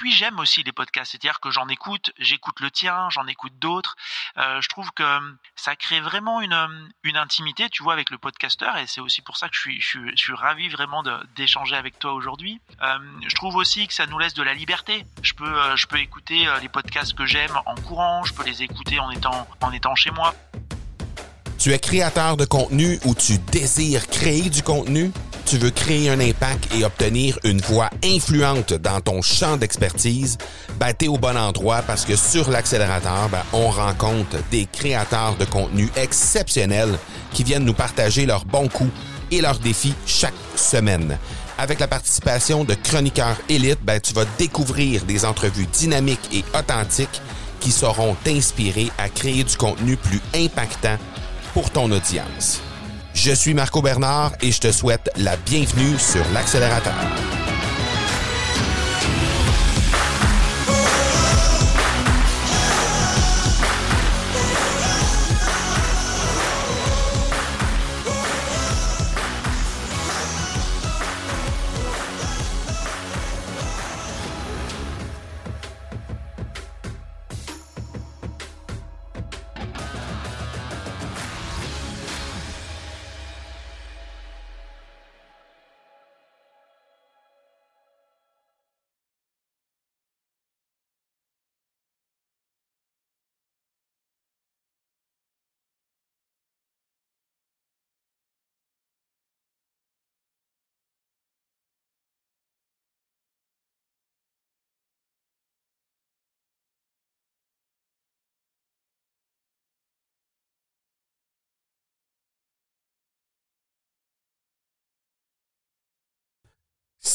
puis j'aime aussi les podcasts, c'est-à-dire que j'en écoute, j'écoute le tien, j'en écoute d'autres. Euh, je trouve que ça crée vraiment une, une intimité, tu vois, avec le podcasteur, et c'est aussi pour ça que je suis, je suis, ravi vraiment d'échanger avec toi aujourd'hui. Euh, je trouve aussi que ça nous laisse de la liberté. Je peux, euh, je peux écouter les podcasts que j'aime en courant, je peux les écouter en étant, en étant chez moi. Tu es créateur de contenu ou tu désires créer du contenu? Tu veux créer un impact et obtenir une voix influente dans ton champ d'expertise? Ben, t'es au bon endroit parce que sur l'accélérateur, ben, on rencontre des créateurs de contenu exceptionnels qui viennent nous partager leurs bons coups et leurs défis chaque semaine. Avec la participation de chroniqueurs élites, ben, tu vas découvrir des entrevues dynamiques et authentiques qui sauront t'inspirer à créer du contenu plus impactant pour ton audience. Je suis Marco Bernard et je te souhaite la bienvenue sur l'accélérateur.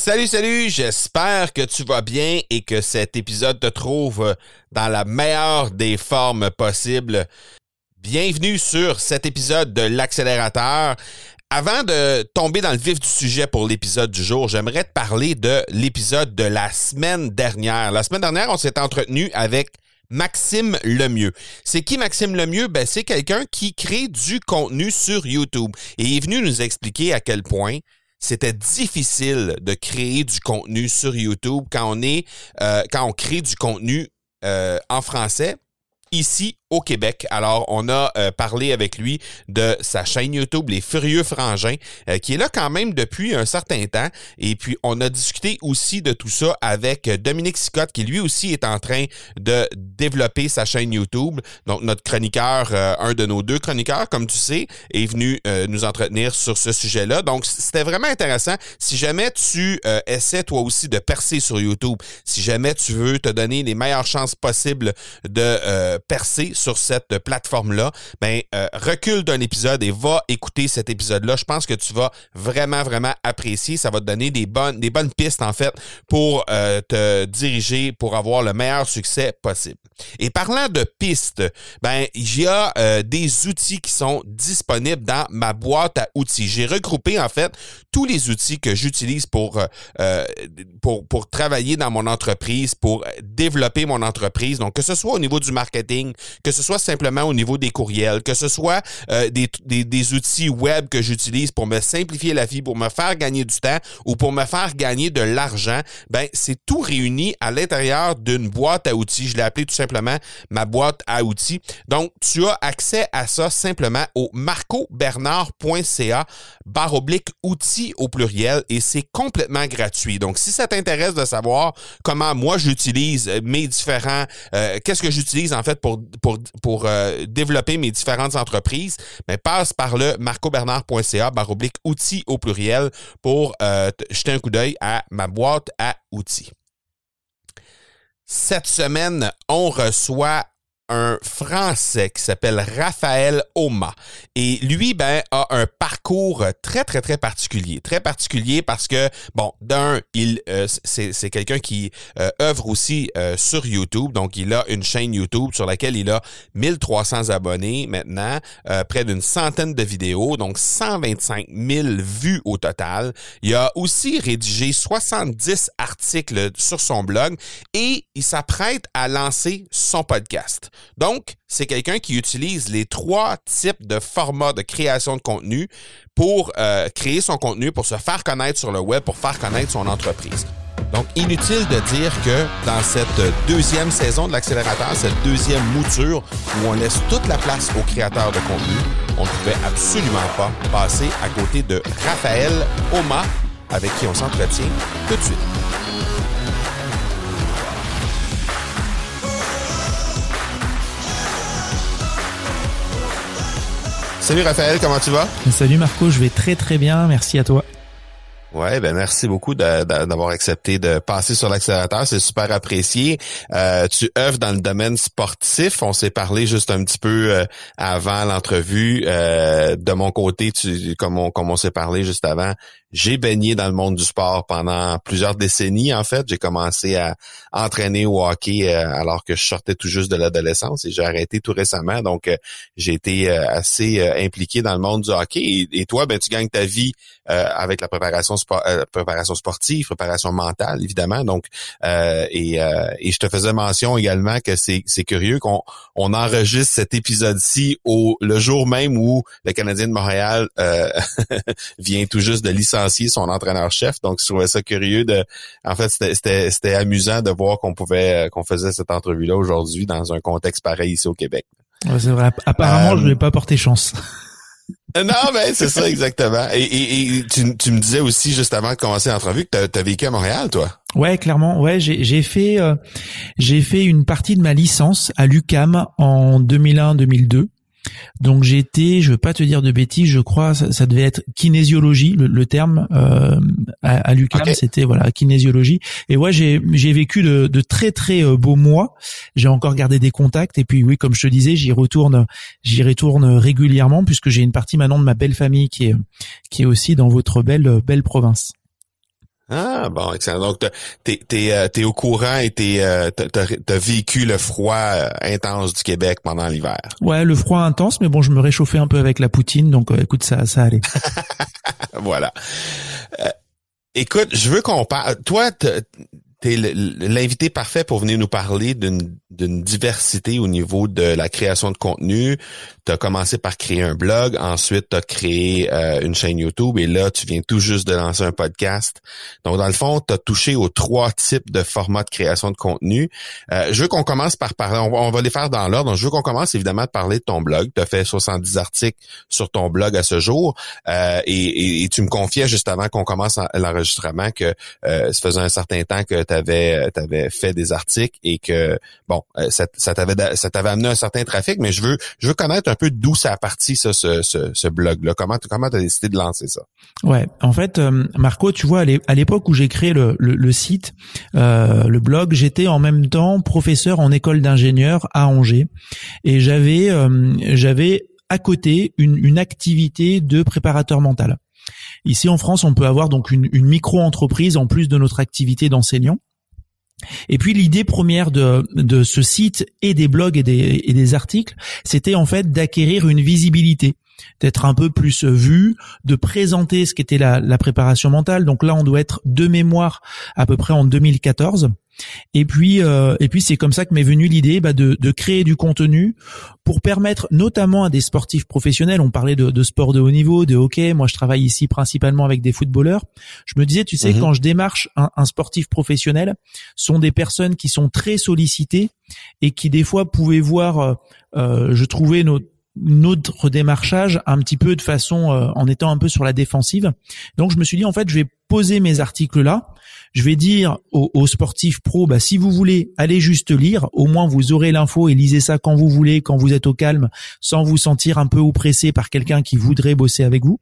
Salut, salut, j'espère que tu vas bien et que cet épisode te trouve dans la meilleure des formes possibles. Bienvenue sur cet épisode de l'accélérateur. Avant de tomber dans le vif du sujet pour l'épisode du jour, j'aimerais te parler de l'épisode de la semaine dernière. La semaine dernière, on s'est entretenu avec Maxime Lemieux. C'est qui Maxime Lemieux? Ben, c'est quelqu'un qui crée du contenu sur YouTube et il est venu nous expliquer à quel point c'était difficile de créer du contenu sur YouTube quand on est euh, quand on crée du contenu euh, en français. Ici au Québec. Alors, on a euh, parlé avec lui de sa chaîne YouTube, Les Furieux Frangins, euh, qui est là quand même depuis un certain temps. Et puis, on a discuté aussi de tout ça avec Dominique Sicotte, qui lui aussi est en train de développer sa chaîne YouTube. Donc, notre chroniqueur, euh, un de nos deux chroniqueurs, comme tu sais, est venu nous entretenir sur ce sujet-là. Donc, c'était vraiment intéressant. Si jamais tu essaies toi aussi de percer sur YouTube, si jamais tu veux te donner les meilleures chances possibles de percer sur cette plateforme-là, ben euh, recule d'un épisode et va écouter cet épisode-là. Je pense que tu vas vraiment, vraiment apprécier. Ça va te donner des bonnes, des bonnes pistes, en fait, pour euh, te diriger, pour avoir le meilleur succès possible. Et parlant de pistes, ben il y a euh, des outils qui sont disponibles dans ma boîte à outils. J'ai regroupé, en fait, tous les outils que j'utilise pour, pour, pour travailler dans mon entreprise, pour développer mon entreprise. Donc, que ce soit au niveau du marketing, que ce soit simplement au niveau des courriels, que ce soit euh, des, des, des, outils web que j'utilise pour me simplifier la vie, pour me faire gagner du temps ou pour me faire gagner de l'argent, ben c'est tout réuni à l'intérieur d'une boîte à outils. Je l'ai appelé tout simplement ma boîte à outils. Donc, tu as accès à ça simplement au marcobernard.ca barre oblique outils au pluriel et c'est complètement gratuit. Donc, si ça t'intéresse de savoir comment moi j'utilise mes différents, euh, qu'est-ce que j'utilise en fait pour, pour, pour euh, développer mes différentes entreprises, mais passe par le marcobernard.ca baroblique outils au pluriel pour euh, jeter un coup d'œil à ma boîte à outils. Cette semaine, on reçoit un Français qui s'appelle Raphaël Oma. Et lui, ben, a un parcours très, très, très particulier. Très particulier parce que, bon, d'un, il euh, c'est quelqu'un qui euh, œuvre aussi euh, sur YouTube. Donc, il a une chaîne YouTube sur laquelle il a 1300 abonnés maintenant, près d'une centaine de vidéos, donc 125 000 vues au total. Il a aussi rédigé 70 articles sur son blog et il s'apprête à lancer son podcast. Donc, c'est quelqu'un qui utilise les trois types de formats de création de contenu pour euh, créer son contenu, pour se faire connaître sur le web, pour faire connaître son entreprise. Donc, inutile de dire que dans cette deuxième saison de l'accélérateur, cette deuxième mouture où on laisse toute la place aux créateurs de contenu, on ne pouvait absolument pas passer à côté de Raphaël Oma, avec qui on s'entretient tout de suite. Salut Raphaël, comment tu vas? Salut Marco, je vais très très bien, merci à toi. Ouais, ben merci beaucoup d'avoir accepté de passer sur l'accélérateur, c'est super apprécié. Euh, tu œuvres dans le domaine sportif, on s'est parlé juste un petit peu euh, avant l'entrevue. Euh, de mon côté, tu, comme on, comme on s'est parlé juste avant, j'ai baigné dans le monde du sport pendant plusieurs décennies, en fait. J'ai commencé à entraîner au hockey euh, alors que je sortais tout juste de l'adolescence et j'ai arrêté tout récemment. Donc, euh, j'ai été euh, assez impliqué dans le monde du hockey. Et, toi, ben, tu gagnes ta vie avec la préparation, sportive, préparation mentale, évidemment. Donc, et, et je te faisais mention également que c'est, c'est curieux qu'on on enregistre cet épisode-ci au le jour même où le Canadien de Montréal vient tout juste de licencier son entraîneur-chef. Donc, je trouvais ça curieux de. En fait, c'était amusant de voir qu'on pouvait euh, qu'on faisait cette entrevue-là aujourd'hui dans un contexte pareil ici au Québec. c'est vrai. Apparemment, je je vais pas porter chance. Euh, non, mais c'est ça exactement. Et, tu, me disais aussi juste avant de commencer l'entrevue que tu as, vécu à Montréal, toi? Ouais, clairement. Ouais, j'ai fait euh, j'ai fait une partie de ma licence à l'UCAM en 2001-2002. Donc j'étais, je veux pas te dire de bêtises, je crois ça, devait être kinésiologie le, terme euh, à, à l'UQAM, c'était voilà kinésiologie. Et ouais, j'ai j'ai vécu de, de, très très euh, beaux mois. J'ai encore gardé des contacts et puis oui, comme je te disais, j'y retourne, j'y retourne régulièrement puisque j'ai une partie maintenant de ma belle famille qui est qui est aussi dans votre belle belle province. Ah bon, excellent. Donc t'es t'es euh, t'es au courant et t'es euh, t'as vécu le froid euh, intense du Québec pendant l'hiver. Ouais, le froid intense, mais bon, je me réchauffais un peu avec la poutine, donc écoute, ça ça allait. voilà. écoute, je veux qu'on parle. Toi, t'es l'invité parfait pour venir nous parler d'une diversité au niveau de la création de contenu. Tu as commencé par créer un blog, ensuite tu as créé euh, une chaîne YouTube et là, tu viens tout juste de lancer un podcast. Donc, dans le fond, tu as touché aux trois types de formats de création de contenu. Euh, je veux qu'on commence par parler, on va, les faire dans l'ordre. Je veux qu'on commence évidemment à parler de ton blog. Tu as fait 70 articles sur ton blog à ce jour euh, et, tu me confiais juste avant qu'on commence l'enregistrement que ça faisait un certain temps que tu avais, avais fait des articles et que, bon, euh, ça, t'avait ça t'avait amené un certain trafic, mais je veux je veux connaître un peu d'où ça a parti ça ce, ce, ce blog là. Comment comment t'as décidé de lancer ça? Ouais, en fait, euh, Marco, tu vois, à l'époque où j'ai créé le, le, site, euh, le blog, j'étais en même temps professeur en école d'ingénieur à Angers et j'avais j'avais à côté une, une activité de préparateur mental. Ici en France, on peut avoir donc une, une micro-entreprise en plus de notre activité d'enseignant. Et puis l'idée première de, ce site et des blogs et des articles, c'était en fait d'acquérir une visibilité d'être un peu plus vu, de présenter ce qu'était la, la préparation mentale. Donc là, on doit être de mémoire à peu près en 2014. Et puis, euh, et puis c'est comme ça que m'est venue l'idée bah, de, de, créer du contenu pour permettre notamment à des sportifs professionnels. On parlait de, de, sport de haut niveau, de hockey. Moi, je travaille ici principalement avec des footballeurs. Je me disais, tu sais, mhm. quand je démarche un, un, sportif professionnel, sont des personnes qui sont très sollicitées et qui des fois pouvaient voir, euh, euh je trouvais notre notre démarchage un petit peu de façon euh, en étant un peu sur la défensive. Donc je me suis dit en fait je vais poser mes articles là je vais dire aux, sportifs pro, bah, si vous voulez, allez juste lire. Au moins, vous aurez l'info et lisez ça quand vous voulez, quand vous êtes au calme, sans vous sentir un peu oppressé par quelqu'un qui voudrait bosser avec vous.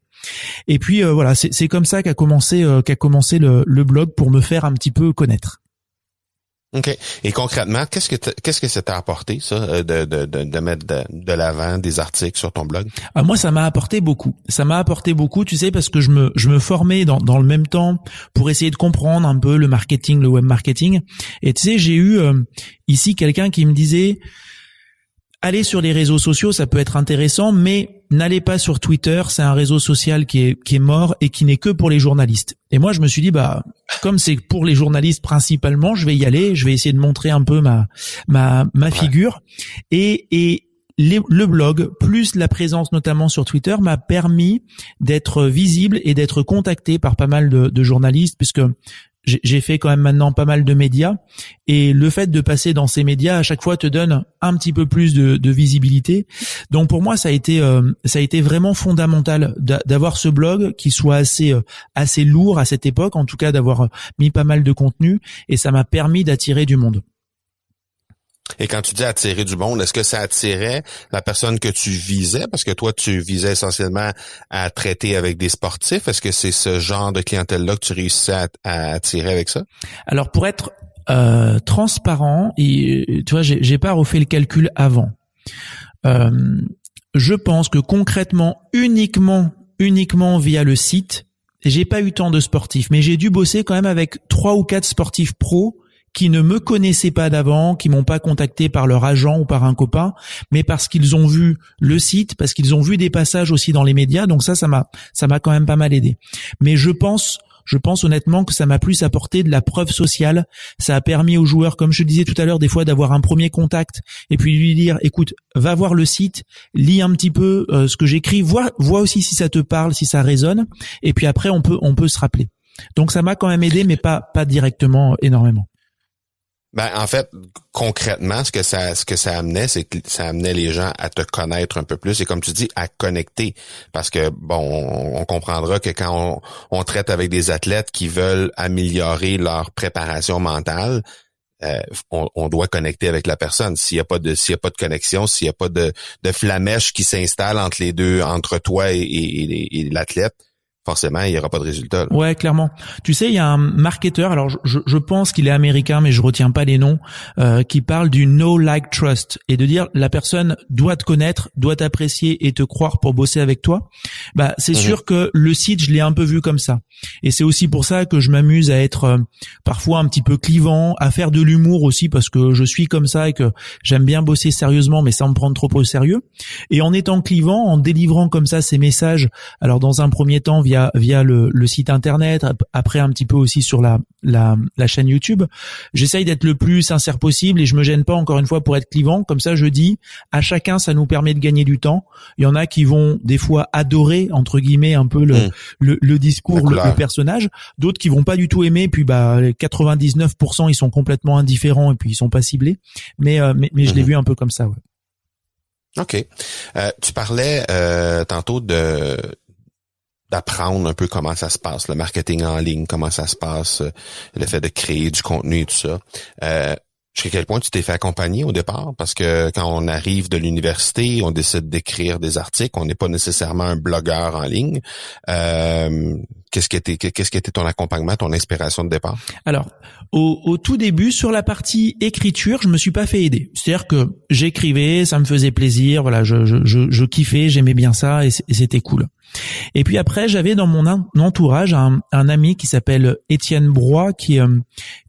Et puis euh, voilà, c'est comme ça qu'a commencé euh, qu'a commencé le, le blog pour me faire un petit peu connaître. OK. Et concrètement, qu'est-ce que qu'est-ce que ça t'a apporté, ça, euh, de, de, de, mettre de, l'avant des articles sur ton blog? Ah, moi, ça m'a apporté beaucoup. Ça m'a apporté beaucoup, tu sais, parce que je me, je me formais dans, dans le même temps pour essayer de comprendre un peu le marketing, le web marketing. Et tu sais, j'ai eu euh, ici quelqu'un qui me disait Allez sur les réseaux sociaux, ça peut être intéressant, mais n'allez pas sur Twitter, c'est un réseau social qui est, qui est mort et qui n'est que pour les journalistes. Et moi, je me suis dit, bah, comme c'est pour les journalistes principalement, je vais y aller, je vais essayer de montrer un peu ma, ma, ma figure. Et, et le blog, plus la présence notamment sur Twitter, m'a permis d'être visible et d'être contacté par pas mal de, de journalistes, puisque j'ai fait quand même maintenant pas mal de médias et le fait de passer dans ces médias à chaque fois te donne un petit peu plus de, de visibilité. Donc pour moi ça a été euh, ça a été vraiment fondamental d'avoir ce blog qui soit assez euh, assez lourd à cette époque en tout cas d'avoir mis pas mal de contenu et ça m'a permis d'attirer du monde. Et quand tu dis attirer du monde, est-ce que ça attirait la personne que tu visais? Parce que toi, tu visais essentiellement à traiter avec des sportifs. Est-ce que c'est ce genre de clientèle-là que tu réussissais à, attirer avec ça? Alors, pour être euh, transparent, et, tu vois, j'ai pas refait le calcul avant. Euh, je pense que concrètement, uniquement, uniquement via le site, j'ai pas eu tant de sportifs, mais j'ai dû bosser quand même avec trois ou quatre sportifs pros qui ne me connaissaient pas d'avant, qui m'ont pas contacté par leur agent ou par un copain, mais parce qu'ils ont vu le site, parce qu'ils ont vu des passages aussi dans les médias. Donc ça, ça m'a, ça m'a quand même pas mal aidé. Mais je pense, je pense honnêtement que ça m'a plus apporté de la preuve sociale. Ça a permis aux joueurs, comme je disais tout à l'heure, des fois d'avoir un premier contact et puis lui dire, écoute, va voir le site, lis un petit peu euh, ce que j'écris, vois, vois aussi si ça te parle, si ça résonne, et puis après on peut, on peut se rappeler. Donc ça m'a quand même aidé, mais pas, pas directement énormément. Ben, en fait, concrètement, ce que ça, ce que ça amenait, c'est que ça amenait les gens à te connaître un peu plus et comme tu dis, à connecter. Parce que, bon, on, comprendra que quand on, traite avec des athlètes qui veulent améliorer leur préparation mentale, euh, on, doit connecter avec la personne. S'il n'y a pas de, s'il y a pas de connexion, s'il n'y a pas de, de flamèche qui s'installe entre les deux, entre toi et l'athlète, forcément, il n'y aura pas de résultat. Ouais, clairement. Tu sais, il y a un marketeur, alors je, je pense qu'il est américain, mais je retiens pas les noms, euh, qui parle du no like trust et de dire la personne doit te connaître, doit t'apprécier et te croire pour bosser avec toi. Bah, c'est mhm. sûr que le site, je l'ai un peu vu comme ça. Et c'est aussi pour ça que je m'amuse à être euh, parfois un petit peu clivant, à faire de l'humour aussi parce que je suis comme ça et que j'aime bien bosser sérieusement, mais sans me prendre trop au sérieux. Et en étant clivant, en délivrant comme ça ces messages, alors dans un premier temps via via le, site internet, après un petit peu aussi sur la la, chaîne YouTube. J'essaye d'être le plus sincère possible et je me gêne pas encore une fois pour être clivant. Comme ça, je dis à chacun, ça nous permet de gagner du temps. Il y en a qui vont des fois adorer entre guillemets un peu le mmh. le, discours, le, personnage. D'autres qui vont pas du tout aimer. Puis bah 99% ils sont complètement indifférents et puis ils sont pas ciblés. Mais euh, mais, je l'ai mmh. vu un peu comme ça. Ouais. OK. Euh, tu parlais euh, tantôt de d'apprendre un peu comment ça se passe, le marketing en ligne, comment ça se passe, euh, le fait de créer du contenu et tout ça. Euh, jusqu'à quel point tu t'es fait accompagner au départ? Parce que quand on arrive de l'université, on décide d'écrire des articles, on n'est pas nécessairement un blogueur en ligne. Euh, qu'est-ce qui était qu'est-ce qui était ton accompagnement, ton inspiration de départ? Alors, au, tout début, sur la partie écriture, je me suis pas fait aider. C'est-à-dire que j'écrivais, ça me faisait plaisir, voilà, je je, je, je kiffais, j'aimais bien ça et c'était cool. Et puis après, j'avais dans mon entourage un, ami qui s'appelle Étienne Broy, qui, euh,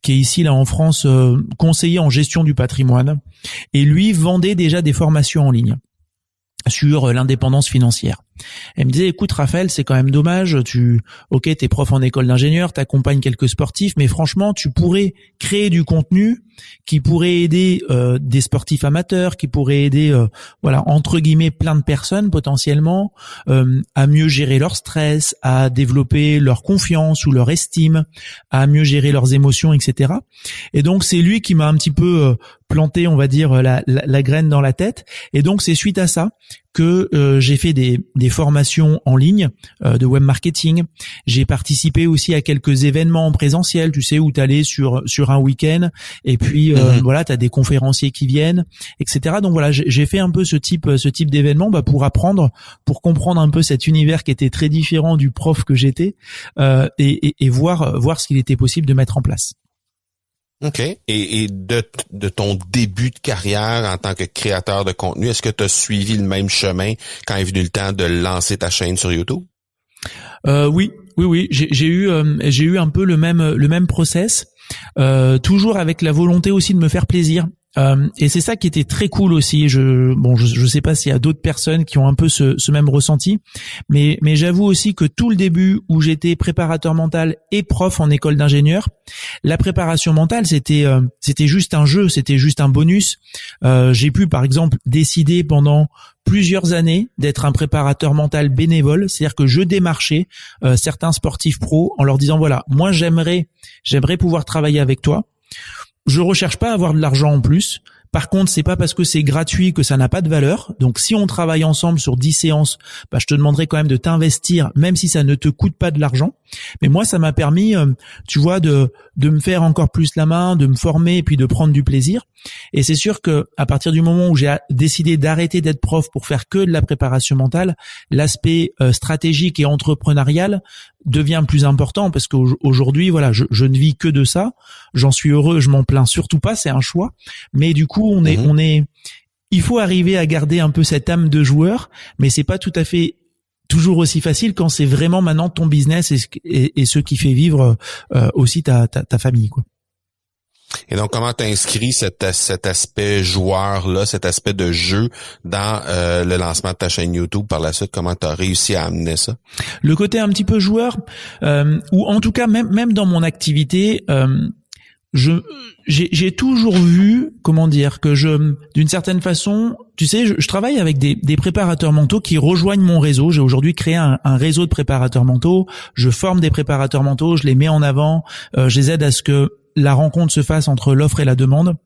est ici là en France euh, conseiller en gestion du patrimoine, et lui vendait déjà des formations en ligne sur l'indépendance financière. Elle me disait, écoute Raphaël, c'est quand même dommage, tu, ok, t'es prof en école d'ingénieur, t'accompagnes quelques sportifs, mais franchement, tu pourrais créer du contenu qui pourrait aider euh, des sportifs amateurs, qui pourrait aider, euh, voilà, entre guillemets, plein de personnes potentiellement euh, à mieux gérer leur stress, à développer leur confiance ou leur estime, à mieux gérer leurs émotions, etc. Et donc c'est lui qui m'a un petit peu planté, on va dire, la, la, graine dans la tête. Et donc c'est suite à ça que j'ai fait des des formations en ligne euh, de web marketing. J'ai participé aussi à quelques événements en présentiel, tu sais, où tu allais sur sur un week-end et puis euh, mhm. voilà, tu as des conférenciers qui viennent, etc. Donc voilà, j'ai fait un peu ce type ce type d'événement bah, pour apprendre, pour comprendre un peu cet univers qui était très différent du prof que j'étais euh, et, et voir voir ce qu'il était possible de mettre en place. OK. Et, de, ton début de carrière en tant que créateur de contenu, est-ce que tu as suivi le même chemin quand est venu le temps de lancer ta chaîne sur YouTube? Euh, oui, oui, oui. J'ai eu, euh, eu un peu le même, le même process. Euh, toujours avec la volonté aussi de me faire plaisir. Euh, et c'est ça qui était très cool aussi. Je bon, je, je sais pas s'il y a d'autres personnes qui ont un peu ce, ce même ressenti, mais mais j'avoue aussi que tout le début où j'étais préparateur mental et prof en école d'ingénieur, la préparation mentale c'était euh, c'était juste un jeu, c'était juste un bonus. Euh, j'ai pu par exemple décider pendant plusieurs années d'être un préparateur mental bénévole, c'est-à-dire que je démarchais euh, certains sportifs pros en leur disant voilà, moi j'aimerais j'aimerais pouvoir travailler avec toi je recherche pas à avoir de l'argent en plus. Par contre, c'est pas parce que c'est gratuit que ça n'a pas de valeur. Donc, si on travaille ensemble sur 10 séances, bah, je te demanderai quand même de t'investir, même si ça ne te coûte pas de l'argent. Mais moi, ça m'a permis, euh, tu vois, de de me faire encore plus la main, de me former et puis de prendre du plaisir. Et c'est sûr que à partir du moment où j'ai décidé d'arrêter d'être prof pour faire que de la préparation mentale, l'aspect euh, stratégique et entrepreneurial devient plus important parce qu'aujourd'hui, voilà, je, je, ne vis que de ça. J'en suis heureux, je m'en plains surtout pas, c'est un choix. Mais du coup, on est, mhm. on est, il faut arriver à garder un peu cette âme de joueur, mais c'est pas tout à fait toujours aussi facile quand c'est vraiment maintenant ton business et, et, et ce qui fait vivre euh, aussi ta, ta, ta famille, quoi. Et donc, comment t'inscris cet, cet aspect joueur-là, cet aspect de jeu dans euh, le lancement de ta chaîne YouTube par la suite? Comment tu as réussi à amener ça? Le côté un petit peu joueur, euh, ou en tout cas même, même dans mon activité, euh, je j'ai toujours vu comment dire que je d'une certaine façon tu sais je, travaille avec des, des, préparateurs mentaux qui rejoignent mon réseau j'ai aujourd'hui créé un, un, réseau de préparateurs mentaux je forme des préparateurs mentaux je les mets en avant euh, je les aide à ce que la rencontre se fasse entre l'offre et la demande.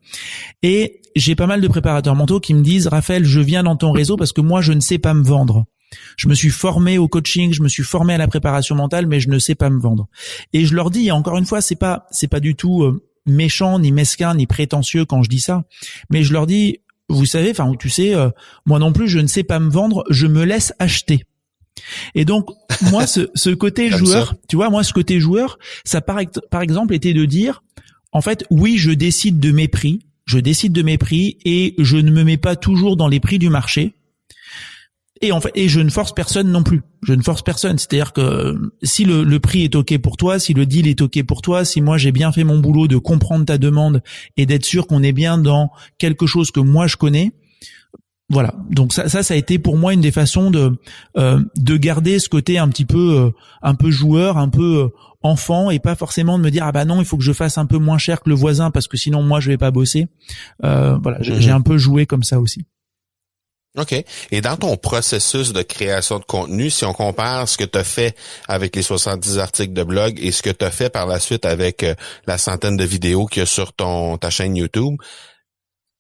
Et j'ai pas mal de préparateurs mentaux qui me disent, Raphaël, je viens dans ton réseau parce que moi, je ne sais pas me vendre. Je me suis formé au coaching, je me suis formé à la préparation mentale, mais je ne sais pas me vendre. Et je leur dis, encore une fois, c'est pas, c'est pas du tout euh, méchant, ni mesquin, ni prétentieux quand je dis ça, mais je leur dis, vous savez, enfin, tu sais, euh, moi non plus, je ne sais pas me vendre, je me laisse acheter. Et donc, moi, ce, ce côté joueur, tu vois, moi, ce côté joueur, ça par, par exemple était de dire, en fait, oui, je décide de mes prix, je décide de mes prix et je ne me mets pas toujours dans les prix du marché. Et en fait, et je ne force personne non plus. Je ne force personne. C'est-à-dire que si le, le, prix est ok pour toi, si le deal est ok pour toi, si moi j'ai bien fait mon boulot de comprendre ta demande et d'être sûr qu'on est bien dans quelque chose que moi je connais, voilà. Donc ça, ça, ça a été pour moi une des façons de euh, de garder ce côté un petit peu euh, un peu joueur, un peu euh, enfant, et pas forcément de me dire ah bah non, il faut que je fasse un peu moins cher que le voisin parce que sinon moi je vais pas bosser. voilà, j'ai mhm. un peu joué comme ça aussi. OK. Et dans ton processus de création de contenu, si on compare ce que tu as fait avec les 70 articles de blog et ce que tu as fait par la suite avec la centaine de vidéos qu'il y a sur ton ta chaîne YouTube,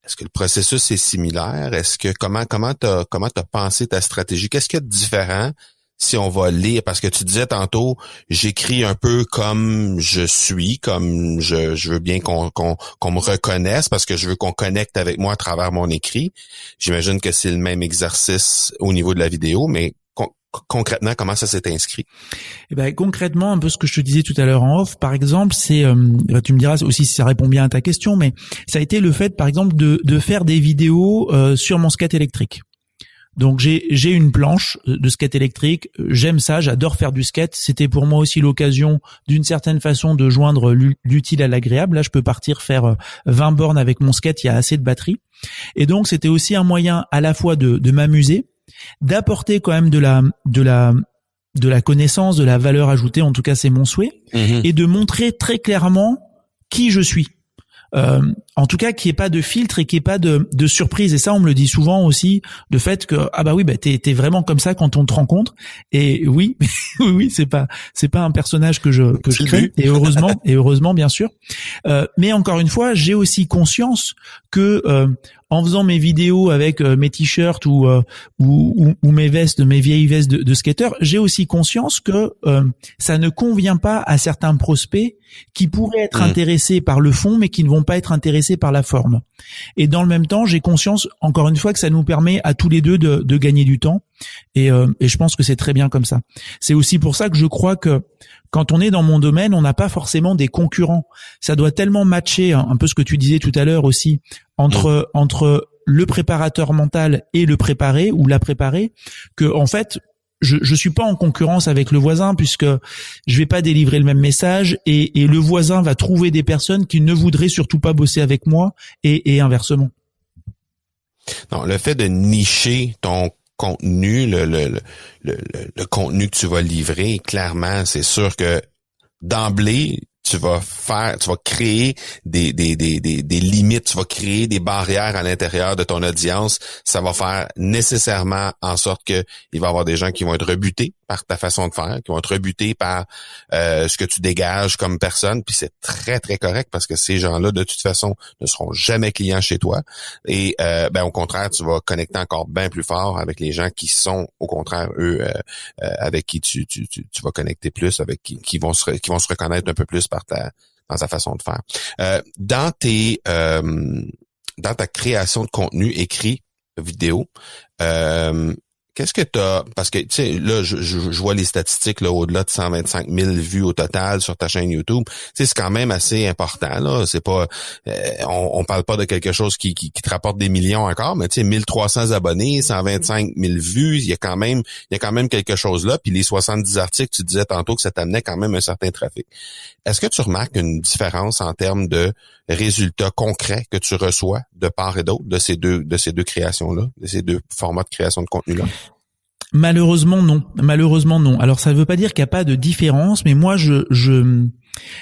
est-ce que le processus est similaire? Est-ce que comment comment t'as comment t'as pensé ta stratégie? Qu'est-ce qu'il y a de différent si on va lire? Parce que tu disais tantôt, j'écris un peu comme je suis, comme je, je veux bien qu'on qu'on me reconnaisse parce que je veux qu'on connecte avec moi à travers mon écrit. J'imagine que c'est le même exercice au niveau de la vidéo, mais concrètement, comment ça s'est inscrit? Eh ben, Concrètement, un peu ce que je te disais tout à l'heure en off, par exemple, c'est, euh, tu me diras aussi si ça répond bien à ta question, mais ça a été le fait, par exemple, de, de faire des vidéos euh, sur mon skate électrique. Donc j'ai j'ai une planche de skate électrique, j'aime ça, j'adore faire du skate. C'était pour moi aussi l'occasion d'une certaine façon de joindre l'utile à l'agréable. Là, je peux partir faire 20 euh, bornes avec mon skate, il y a assez de batterie. Et donc c'était aussi un moyen à la fois de, de m'amuser, d'apporter quand même de la de la de la connaissance, de la valeur ajoutée, en tout cas c'est mon souhait, mhm. et de montrer très clairement qui je suis. Euh, en tout cas, qu'il n'y ait pas de filtre et qu'il n'y ait pas de, de, surprise. Et ça, on me le dit souvent aussi, le fait que ah bah oui, bah t'es es vraiment comme ça quand on te rencontre. Et oui, oui, oui, c'est pas c'est pas un personnage que je que je crée. Et heureusement, et heureusement bien sûr. Euh, mais encore une fois, j'ai aussi conscience que euh, en faisant mes vidéos avec euh, mes t-shirts euh, ou, ou, ou, mes vestes, mes vieilles vestes de, de skater, j'ai aussi conscience que euh, ça ne convient pas à certains prospects qui pourraient être mmh. intéressés par le fond, mais qui ne vont pas être intéressés par la forme. Et dans le même temps, j'ai conscience, encore une fois, que ça nous permet à tous les deux de, de gagner du temps. Et, et je pense que c'est très bien comme ça. C'est aussi pour ça que je crois que quand on est dans mon domaine, on n'a pas forcément des concurrents. Ça doit tellement matcher, hein, un peu ce que tu disais tout à l'heure aussi, entre entre le préparateur mental et le préparé ou la préparée, que en fait, je je suis pas en concurrence avec le voisin puisque je vais pas délivrer le même message et, et le voisin va trouver des personnes qui ne voudraient surtout pas bosser avec moi et, et inversement. Non, le fait de nicher ton contenu, le, le, le, le, contenu que tu vas livrer, clairement, c'est sûr que d'emblée, tu vas faire, tu vas créer des, des, des, des, limites, tu vas créer des barrières à l'intérieur de ton audience. Ça va faire nécessairement en sorte que il va y avoir des gens qui vont être rebutés par ta façon de faire, qui vont être rebutés par euh, ce que tu dégages comme personne, puis c'est très très correct parce que ces gens-là de toute façon ne seront jamais clients chez toi et euh, ben au contraire tu vas connecter encore bien plus fort avec les gens qui sont au contraire eux euh, avec qui tu, tu, tu, vas connecter plus, avec qui, qui vont se qui vont se reconnaître un peu plus par ta dans ta façon de faire. dans tes dans ta création de contenu écrit vidéo, euh, Qu'est-ce que tu as parce que tu sais là je, je, vois les statistiques là au-delà de 125 000 vues au total sur ta chaîne YouTube. Tu sais c'est quand même assez important là, c'est pas euh, on, on parle pas de quelque chose qui, qui, qui te rapporte des millions encore, mais tu sais 1300 abonnés, 125 000 vues, il y a quand même il y a quand même quelque chose là puis les 70 articles tu disais tantôt que ça t'amenait quand même un certain trafic. Est-ce que tu remarques une différence en termes de résultats concrets que tu reçois de part et d'autre de ces deux de ces deux créations là, de ces deux formats de création de contenu là Malheureusement non. Malheureusement non. Alors ça ne veut pas dire qu'il n'y a pas de différence, mais moi je je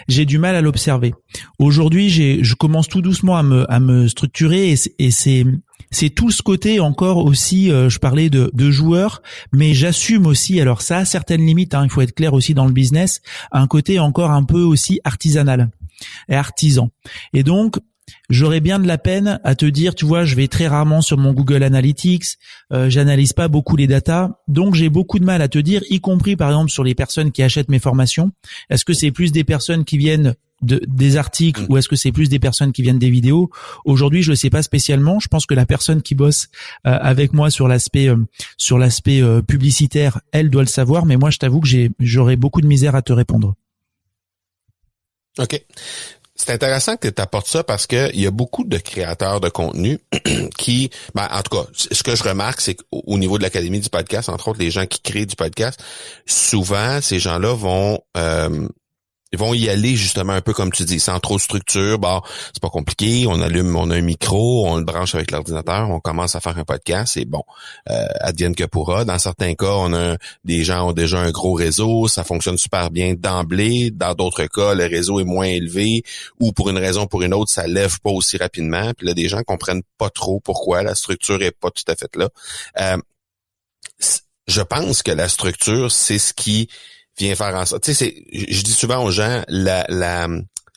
j'ai du mal à l'observer. Aujourd'hui, j'ai je commence tout doucement à me à me structurer et, c'est c'est tout ce côté encore aussi. Euh, je parlais de de joueurs, mais j'assume aussi. Alors ça a certaines limites. Hein, il faut être clair aussi dans le business. Un côté encore un peu aussi artisanal et artisan. Et donc j'aurais bien de la peine à te dire, tu vois, je vais très rarement sur mon Google Analytics, euh, j'analyse pas beaucoup les datas, donc j'ai beaucoup de mal à te dire, y compris par exemple sur les personnes qui achètent mes formations, est-ce que c'est plus des personnes qui viennent de, des articles mm. ou est-ce que c'est plus des personnes qui viennent des vidéos? Aujourd'hui, je ne sais pas spécialement. Je pense que la personne qui bosse euh, avec moi sur l'aspect euh, sur l'aspect publicitaire, elle doit le savoir. Mais moi, je t'avoue que j'ai j'aurais beaucoup de misère à te répondre. OK. C'est intéressant que tu apportes ça parce que il y a beaucoup de créateurs de contenu qui, ben, en tout cas, ce que je remarque, c'est qu'au niveau de l'académie du podcast, entre autres les gens qui créent du podcast, souvent ces gens-là vont euh, ils vont y aller justement un peu comme tu dis, sans trop de structure. Bon, c'est pas compliqué. On allume, on a un micro, on le branche avec l'ordinateur, on commence à faire un podcast. Et bon, euh, advienne que pourra. Dans certains cas, on a des gens ont déjà un gros réseau, ça fonctionne super bien d'emblée. Dans d'autres cas, le réseau est moins élevé ou pour une raison ou pour une autre, ça lève pas aussi rapidement. Puis là, des gens comprennent pas trop pourquoi la structure est pas tout à fait là. Euh, je pense que la structure, c'est ce qui vient faire en sorte. Tu sais, je dis souvent aux gens, la,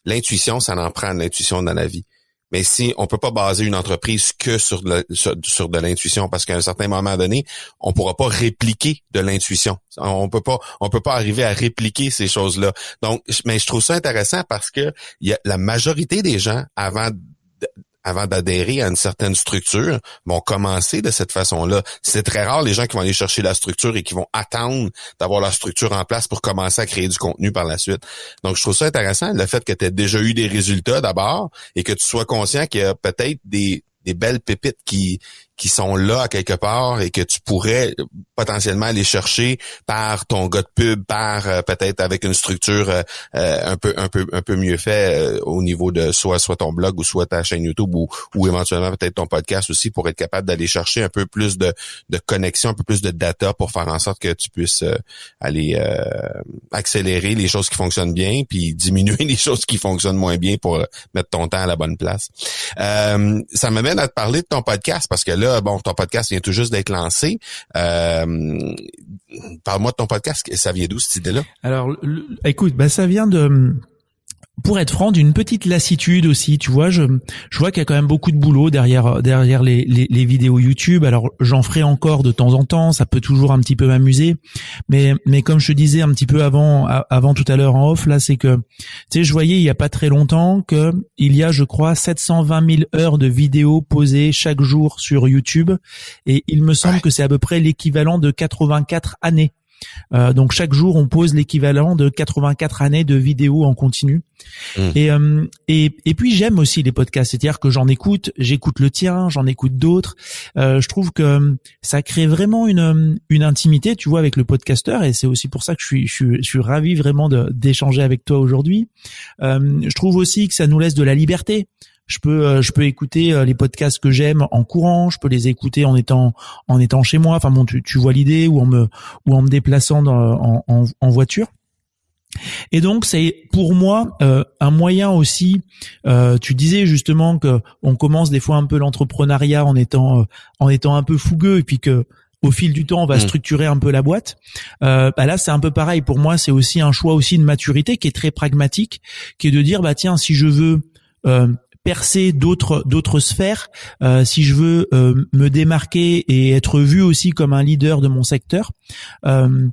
l'intuition, ça en prend l'intuition dans la vie. Mais si on peut pas baser une entreprise que sur de, sur, de l'intuition, parce qu'à un certain moment donné, on pourra pas répliquer de l'intuition. On peut pas, on peut pas arriver à répliquer ces choses-là. Donc, mais je trouve ça intéressant parce que la majorité des gens, avant avant d'adhérer à une certaine structure, vont commencer de cette façon-là. C'est très rare les gens qui vont aller chercher la structure et qui vont attendre d'avoir la structure en place pour commencer à créer du contenu par la suite. Donc, je trouve ça intéressant, le fait que tu aies déjà eu des résultats d'abord et que tu sois conscient qu'il y a peut-être des, des belles pépites qui qui sont là quelque part et que tu pourrais potentiellement aller chercher par ton gars de pub, par euh, peut-être avec une structure euh, euh, un peu un peu un peu mieux fait au niveau de soit soit ton blog ou soit ta chaîne YouTube ou, ou éventuellement peut-être ton podcast aussi pour être capable d'aller chercher un peu plus de, de connexion, un peu plus de data pour faire en sorte que tu puisses aller accélérer les choses qui fonctionnent bien puis diminuer les choses qui fonctionnent moins bien pour mettre ton temps à la bonne place. ça m'amène à te parler de ton podcast parce que là bon, ton podcast vient tout juste d'être lancé. Euh, parle-moi de ton podcast. Ça vient d'où cette idée-là? Alors, écoute, ben ça vient de pour être franc, d'une petite lassitude aussi, tu vois, je, je vois qu'il y a quand même beaucoup de boulot derrière derrière les, les, les vidéos YouTube. Alors j'en ferai encore de temps en temps, ça peut toujours un petit peu m'amuser, mais mais comme je te disais un petit peu avant avant tout à l'heure en off là, c'est que tu sais, je voyais il y a pas très longtemps que il y a, je crois, 720 000 heures de vidéos posées chaque jour sur YouTube, et il me semble que c'est à peu près l'équivalent de 84 années Euh, donc chaque jour, on pose l'équivalent de 84 années de vidéos en continu. Mmh. Et, euh, et, et puis j'aime aussi les podcasts, c'est-à-dire que j'en écoute, j'écoute le tien, j'en écoute d'autres. Euh, je trouve que ça crée vraiment une, une intimité, tu vois, avec le podcasteur, et c'est aussi pour ça que je suis, je suis, je suis ravi vraiment d'échanger avec toi aujourd'hui. Euh, je trouve aussi que ça nous laisse de la liberté je peux euh, je peux écouter euh, les podcasts que j'aime en courant, je peux les écouter en étant en étant chez moi. Enfin bon, tu, tu vois l'idée ou en me ou en me déplaçant dans, en, en, voiture. Et donc c'est pour moi euh, un moyen aussi. tu disais justement que on commence des fois un peu l'entrepreneuriat en étant en étant un peu fougueux et puis que au fil du temps on va mmh. structurer un peu la boîte. bah là c'est un peu pareil pour moi. C'est aussi un choix aussi de maturité qui est très pragmatique, qui est de dire bah tiens si je veux percer d'autres d'autres sphères, euh, si je veux euh, me démarquer et être vu aussi comme un leader de mon secteur, euh,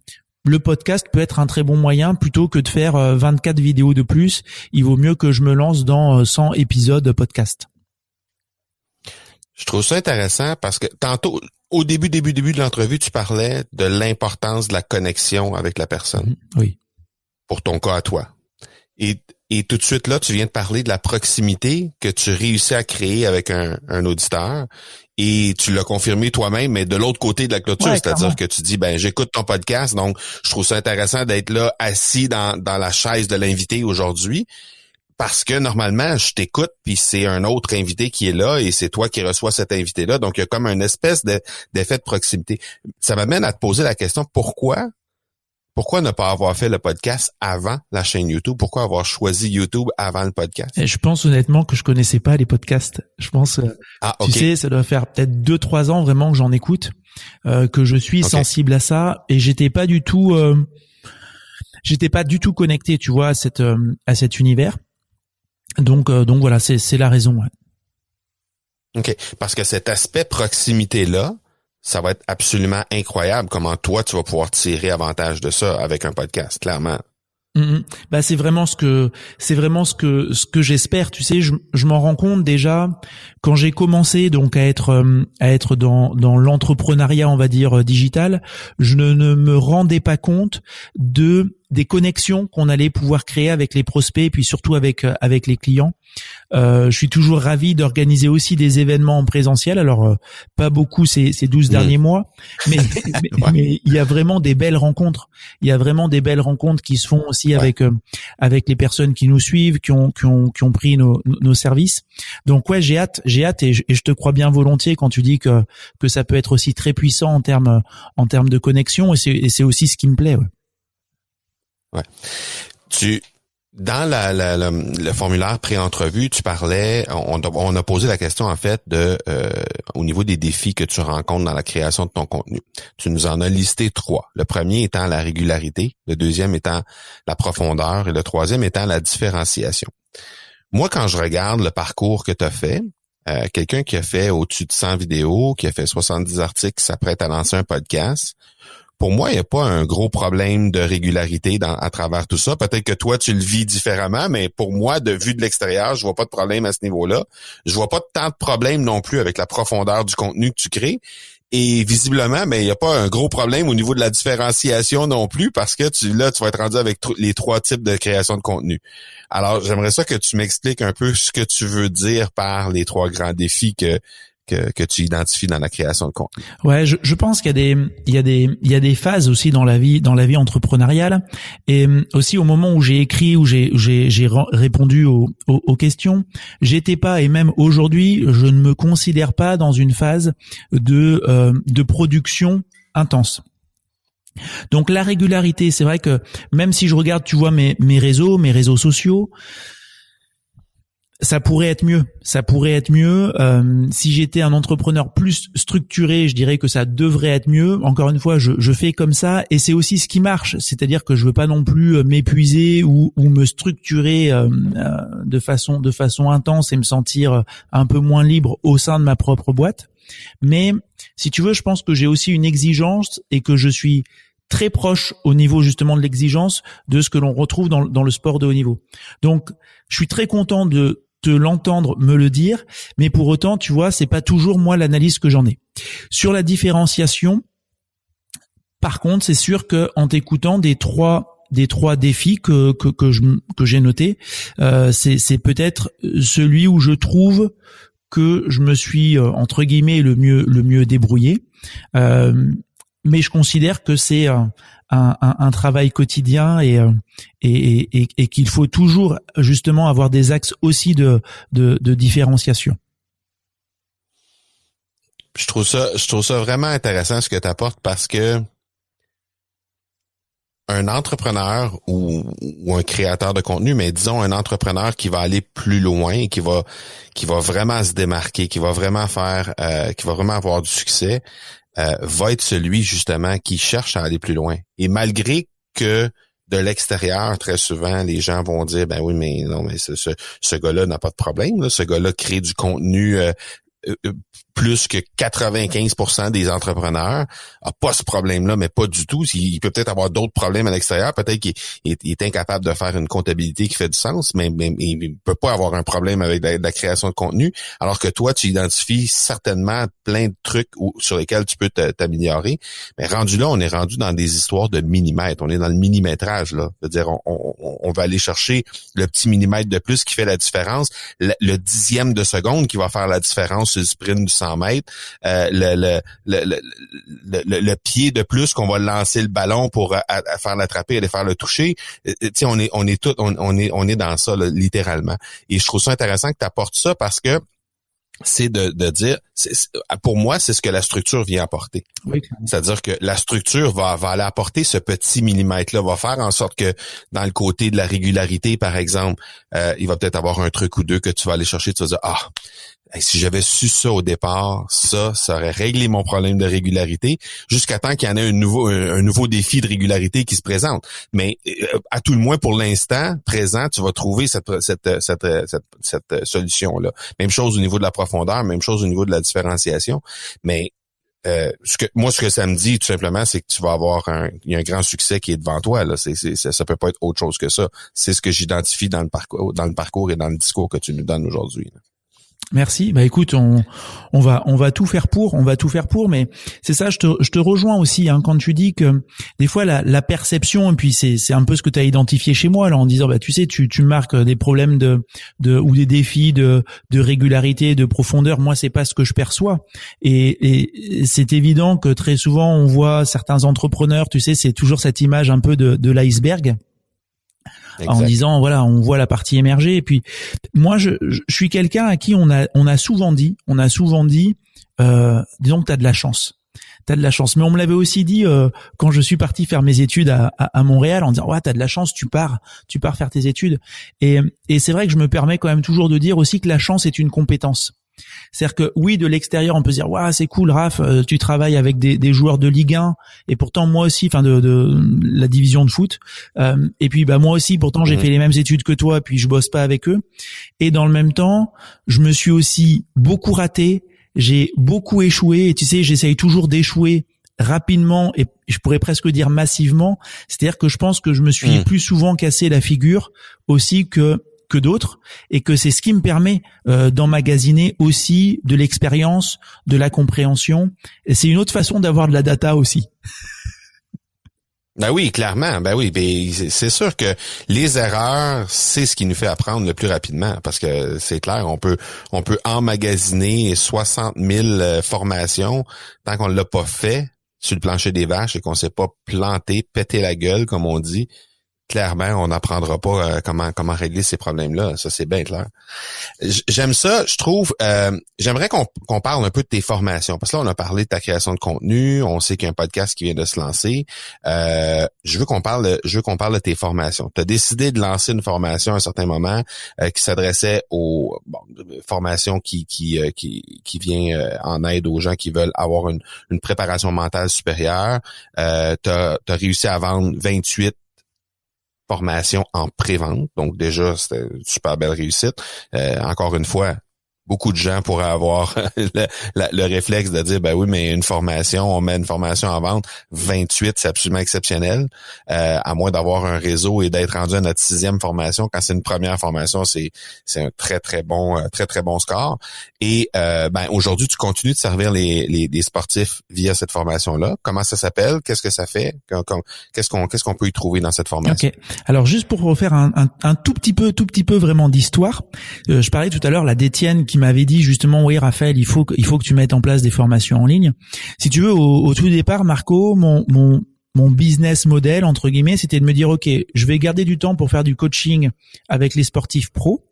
le podcast peut être un très bon moyen plutôt que de faire 24 vidéos de plus. Il vaut mieux que je me lance dans 100 épisodes podcast. Je trouve ça intéressant parce que tantôt, au début, début, début de l'entrevue, tu parlais de l'importance de la connexion avec la personne. Oui. Pour ton cas à toi. Et et tout de suite là, tu viens de parler de la proximité que tu réussis à créer avec un, auditeur. Et tu l'as confirmé toi-même, mais de l'autre côté de la clôture, c'est-à-dire que tu dis, ben j'écoute ton podcast, donc je trouve ça intéressant d'être là assis dans, dans la chaise de l'invité aujourd'hui. Parce que normalement, je t'écoute, puis c'est un autre invité qui est là, et c'est toi qui reçois cet invité-là. Donc, il y a comme une espèce d'effet de proximité. Ça m'amène à te poser la question, pourquoi pourquoi ne pas avoir fait le podcast avant la chaîne YouTube? Pourquoi avoir choisi YouTube avant le podcast? je pense honnêtement que je connaissais pas les podcasts. Je pense, euh, ah, tu sais, ça doit faire peut-être deux, trois ans vraiment que j'en écoute, euh, que je suis sensible à ça et j'étais pas du tout, euh, j'étais pas du tout connecté, tu vois, à cette, à cet univers. Donc, donc voilà, c'est, c'est la raison. OK. Parce que cet aspect proximité-là, ça va être absolument incroyable comment toi tu vas pouvoir tirer avantage de ça avec un podcast, clairement. Bah c'est vraiment ce que c'est vraiment ce que ce que j'espère. Tu sais, je, je m'en rends compte déjà quand j'ai commencé donc à être euh, à être dans dans l'entrepreneuriat, on va dire euh, digital. Je ne, ne me rendais pas compte de des connexions qu'on allait pouvoir créer avec les prospects et puis surtout avec euh, avec les clients. Euh, je suis toujours ravi d'organiser aussi des événements en présentiel. Alors euh, pas beaucoup ces ces 12 derniers mois, mais, mais, il y a vraiment des belles rencontres. Il y a vraiment des belles rencontres qui se font aussi avec avec les personnes qui nous suivent, qui ont qui ont qui ont pris nos nos services. Donc ouais, j'ai hâte, j'ai hâte et je, et je, te crois bien volontiers quand tu dis que que ça peut être aussi très puissant en termes en termes de connexion et c'est et c'est aussi ce qui me plaît. Ouais. Ouais. Tu dans le formulaire pré-entrevue, tu parlais, on, on, a posé la question en fait de euh, au niveau des défis que tu rencontres dans la création de ton contenu. Tu nous en as listé trois. Le premier étant la régularité, le deuxième étant la profondeur et le troisième étant la différenciation. Moi, quand je regarde le parcours que tu as fait, euh, quelqu'un qui a fait au-dessus de 100 vidéos, qui a fait 70 articles, qui s'apprête à lancer un podcast, pour moi, il n'y a pas un gros problème de régularité à travers tout ça. Peut-être que toi, tu le vis différemment, mais pour moi, de vue de l'extérieur, je vois pas de problème à ce niveau-là. Je vois pas tant de problème non plus avec la profondeur du contenu que tu crées. Et visiblement, mais il n'y a pas un gros problème au niveau de la différenciation non plus, parce que tu là, tu vas être rendu avec les trois types de création de contenu. Alors, j'aimerais ça que tu m'expliques un peu ce que tu veux dire par les trois grands défis que que, que, tu identifies dans la création de contenu? Ouais, je, je pense qu'il y a des il y a des il y a des phases aussi dans la vie dans la vie entrepreneuriale et euh, aussi au moment où j'ai écrit où j'ai j'ai j'ai répondu aux, aux, aux questions, j'étais pas et même aujourd'hui, je ne me considère pas dans une phase de euh, de production intense. Donc la régularité, c'est vrai que même si je regarde, tu vois mes mes réseaux, mes réseaux sociaux, ça pourrait être mieux. Ça pourrait être mieux. Euh, si j'étais un entrepreneur plus structuré, je dirais que ça devrait être mieux. Encore une fois, je, je fais comme ça et c'est aussi ce qui marche. C'est-à-dire que je veux pas non plus euh, m'épuiser ou, ou, me structurer euh, euh, de façon de façon intense et me sentir un peu moins libre au sein de ma propre boîte. Mais si tu veux, je pense que j'ai aussi une exigence et que je suis très proche au niveau justement de l'exigence de ce que l'on retrouve dans, dans le sport de haut niveau. Donc, je suis très content de l'entendre me le dire, mais pour autant, tu vois, c'est pas toujours moi l'analyse que j'en ai. Sur la différenciation, par contre, c'est sûr que en t'écoutant des trois des trois défis que que que j'ai noté, euh, c'est c'est peut-être celui où je trouve que je me suis euh, entre guillemets le mieux le mieux débrouillé. Euh, mais je considère que c'est un, un, un, travail quotidien et, euh, et, et, et qu'il faut toujours justement avoir des axes aussi de, de, de différenciation. Je trouve ça, je trouve ça vraiment intéressant ce que tu apportes parce que un entrepreneur ou, ou, un créateur de contenu, mais disons un entrepreneur qui va aller plus loin, qui va qui va vraiment se démarquer, qui va vraiment faire, euh, qui va vraiment avoir du succès, euh, va être celui justement qui cherche à aller plus loin. Et malgré que de l'extérieur, très souvent, les gens vont dire, ben oui, mais non, mais ce, ce, gars-là n'a pas de problème. Ce gars-là crée du contenu euh, euh, plus que 95% des entrepreneurs a pas ce problème-là, mais pas du tout. Il peut peut-être avoir d'autres problèmes à l'extérieur. Peut-être qu'il est, incapable de faire une comptabilité qui fait du sens, mais, mais, il peut pas avoir un problème avec la, création de contenu. Alors que toi, tu identifies certainement plein de trucs sur lesquels tu peux t'améliorer. Mais rendu là, on est rendu dans des histoires de millimètres. On est dans le millimétrage là. C'est-à-dire, on, va aller chercher le petit millimètre de plus qui fait la différence, le, dixième de seconde qui va faire la différence sur le sprint du mètres, euh, le, le, le, le, pied de plus qu'on va lancer le ballon pour euh, faire l'attraper, aller faire le toucher. Euh, on est on est tout on, est on est dans ça littéralement. Et je trouve ça intéressant que tu apportes ça parce que c'est de, de dire, pour moi, c'est ce que la structure vient apporter. C'est-à-dire que la structure va, va aller apporter ce petit millimètre-là, va faire en sorte que dans le côté de la régularité, par exemple, il va peut-être avoir un truc ou deux que tu vas aller chercher, tu vas dire, ah, si j'avais su ça au départ, ça, ça aurait réglé mon problème de régularité, jusqu'à temps qu'il y en ait un nouveau, un, nouveau défi de régularité qui se présente. Mais euh, à tout le moins pour l'instant présent, tu vas trouver cette, cette, cette, cette, solution-là. Même chose au niveau de la profondeur, même chose au niveau de la différenciation. Mais euh, ce que, moi, ce que ça me dit, tout simplement, c'est que tu vas avoir un, y a un grand succès qui est devant toi. Là. Ça, ça peut pas être autre chose que ça. C'est ce que j'identifie dans le parcours, dans le parcours et dans le discours que tu nous donnes aujourd'hui. Merci. Bah écoute, on, on va on va tout faire pour, on va tout faire pour, mais c'est ça. Je te, je te rejoins aussi hein, quand tu dis que des fois la, la perception et puis c'est c'est un peu ce que tu as identifié chez moi là en disant bah tu sais tu tu marques des problèmes de de ou des défis de de régularité, de profondeur. Moi c'est pas ce que je perçois et, et c'est évident que très souvent on voit certains entrepreneurs, tu sais, c'est toujours cette image un peu de de l'iceberg en disant voilà on voit la partie émerger et puis moi je, je suis quelqu'un à qui on a on a souvent dit on a souvent dit euh, disons que t'as de la chance. T'as de la chance. Mais on me l'avait aussi dit euh, quand je suis parti faire mes études à, à, Montréal en disant ouais t'as de la chance tu pars tu pars faire tes études. Et et c'est vrai que je me permets quand même toujours de dire aussi que la chance est une compétence c'est-à-dire que oui, de l'extérieur, on peut se dire, waouh, c'est cool, Raph, euh, tu travailles avec des, des, joueurs de Ligue 1, et pourtant moi aussi, enfin de, de, la division de foot. Euh, et puis bah moi aussi, pourtant j'ai mhm. fait les mêmes études que toi, puis je bosse pas avec eux. Et dans le même temps, je me suis aussi beaucoup raté, j'ai beaucoup échoué, et tu sais, j'essaye toujours d'échouer rapidement et je pourrais presque dire massivement. C'est-à-dire que je pense que je me suis mhm. plus souvent cassé la figure aussi que que d'autres et que c'est ce qui me permet euh, d'emmagasiner aussi de l'expérience, de la compréhension. Et c'est une autre façon d'avoir de la data aussi. Ben oui, clairement. Ben oui, c'est sûr que les erreurs, c'est ce qui nous fait apprendre le plus rapidement, parce que c'est clair, on peut on peut emmagasiner 60 000 euh, formations tant qu'on l'a pas fait sur le plancher des vaches et qu'on s'est pas planté, pété la gueule, comme on dit clairement, on n'apprendra pas euh, comment comment régler ces problèmes-là. Ça, c'est bien clair. J'aime ça. Je trouve. Euh, j'aimerais qu'on parle un peu de tes formations parce que là, on a parlé de ta création de contenu. On sait qu'il y a un podcast qui vient de se lancer. Euh, je veux qu'on parle. Je veux qu'on parle de tes formations. Tu as décidé de lancer une formation à un certain moment qui s'adressait aux formations qui qui qui, qui vient en aide aux gens qui veulent avoir une, une préparation mentale supérieure. Euh, tu as réussi à vendre 28 formation en pré-vente. Donc déjà, c'était une super belle réussite. Euh, encore une fois, beaucoup de gens pourraient avoir le, le, réflexe de dire ben oui mais une formation on met une formation en vente 28 c'est absolument exceptionnel. Euh, à moins d'avoir un réseau et d'être rendu à notre sixième formation. Quand c'est une première formation c'est c'est un très très bon euh, très très bon score. Et euh, ben aujourd'hui tu continues de servir les, les, les sportifs via cette formation là comment ça s'appelle? Qu'est-ce que ça fait? Qu'est-ce qu'on qu'est-ce qu'on peut y trouver dans cette formation? Ok. Alors juste pour refaire un, un, un tout petit peu tout petit peu vraiment d'histoire je parlais tout à l'heure la d'Étienne qui m'avait dit justement oui Raphaël il faut que, il faut que tu mettes en place des formations en ligne. Si tu veux au, tout départ Marco mon mon mon business model entre guillemets c'était de me dire ok je vais garder du temps pour faire du coaching avec les sportifs pros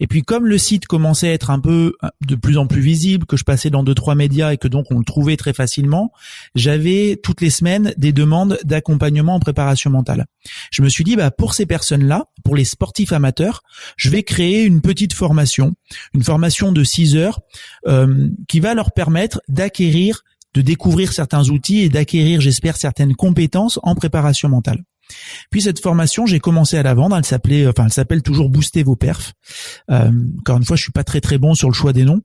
et puis comme le site commençait à être un peu de plus en plus visible, que je passais dans deux trois médias et que donc on le trouvait très facilement, j'avais toutes les semaines des demandes d'accompagnement en préparation mentale. Je me suis dit bah pour ces personnes-là, pour les sportifs amateurs, je vais créer une petite formation, une formation de 6 heures euh, qui va leur permettre d'acquérir de découvrir certains outils et d'acquérir, j'espère, certaines compétences en préparation mentale. Puis cette formation, j'ai commencé à la vendre. Elle s'appelait, enfin, elle s'appelle toujours Booster vos perfs. Euh, encore une fois, je suis pas très très bon sur le choix des noms.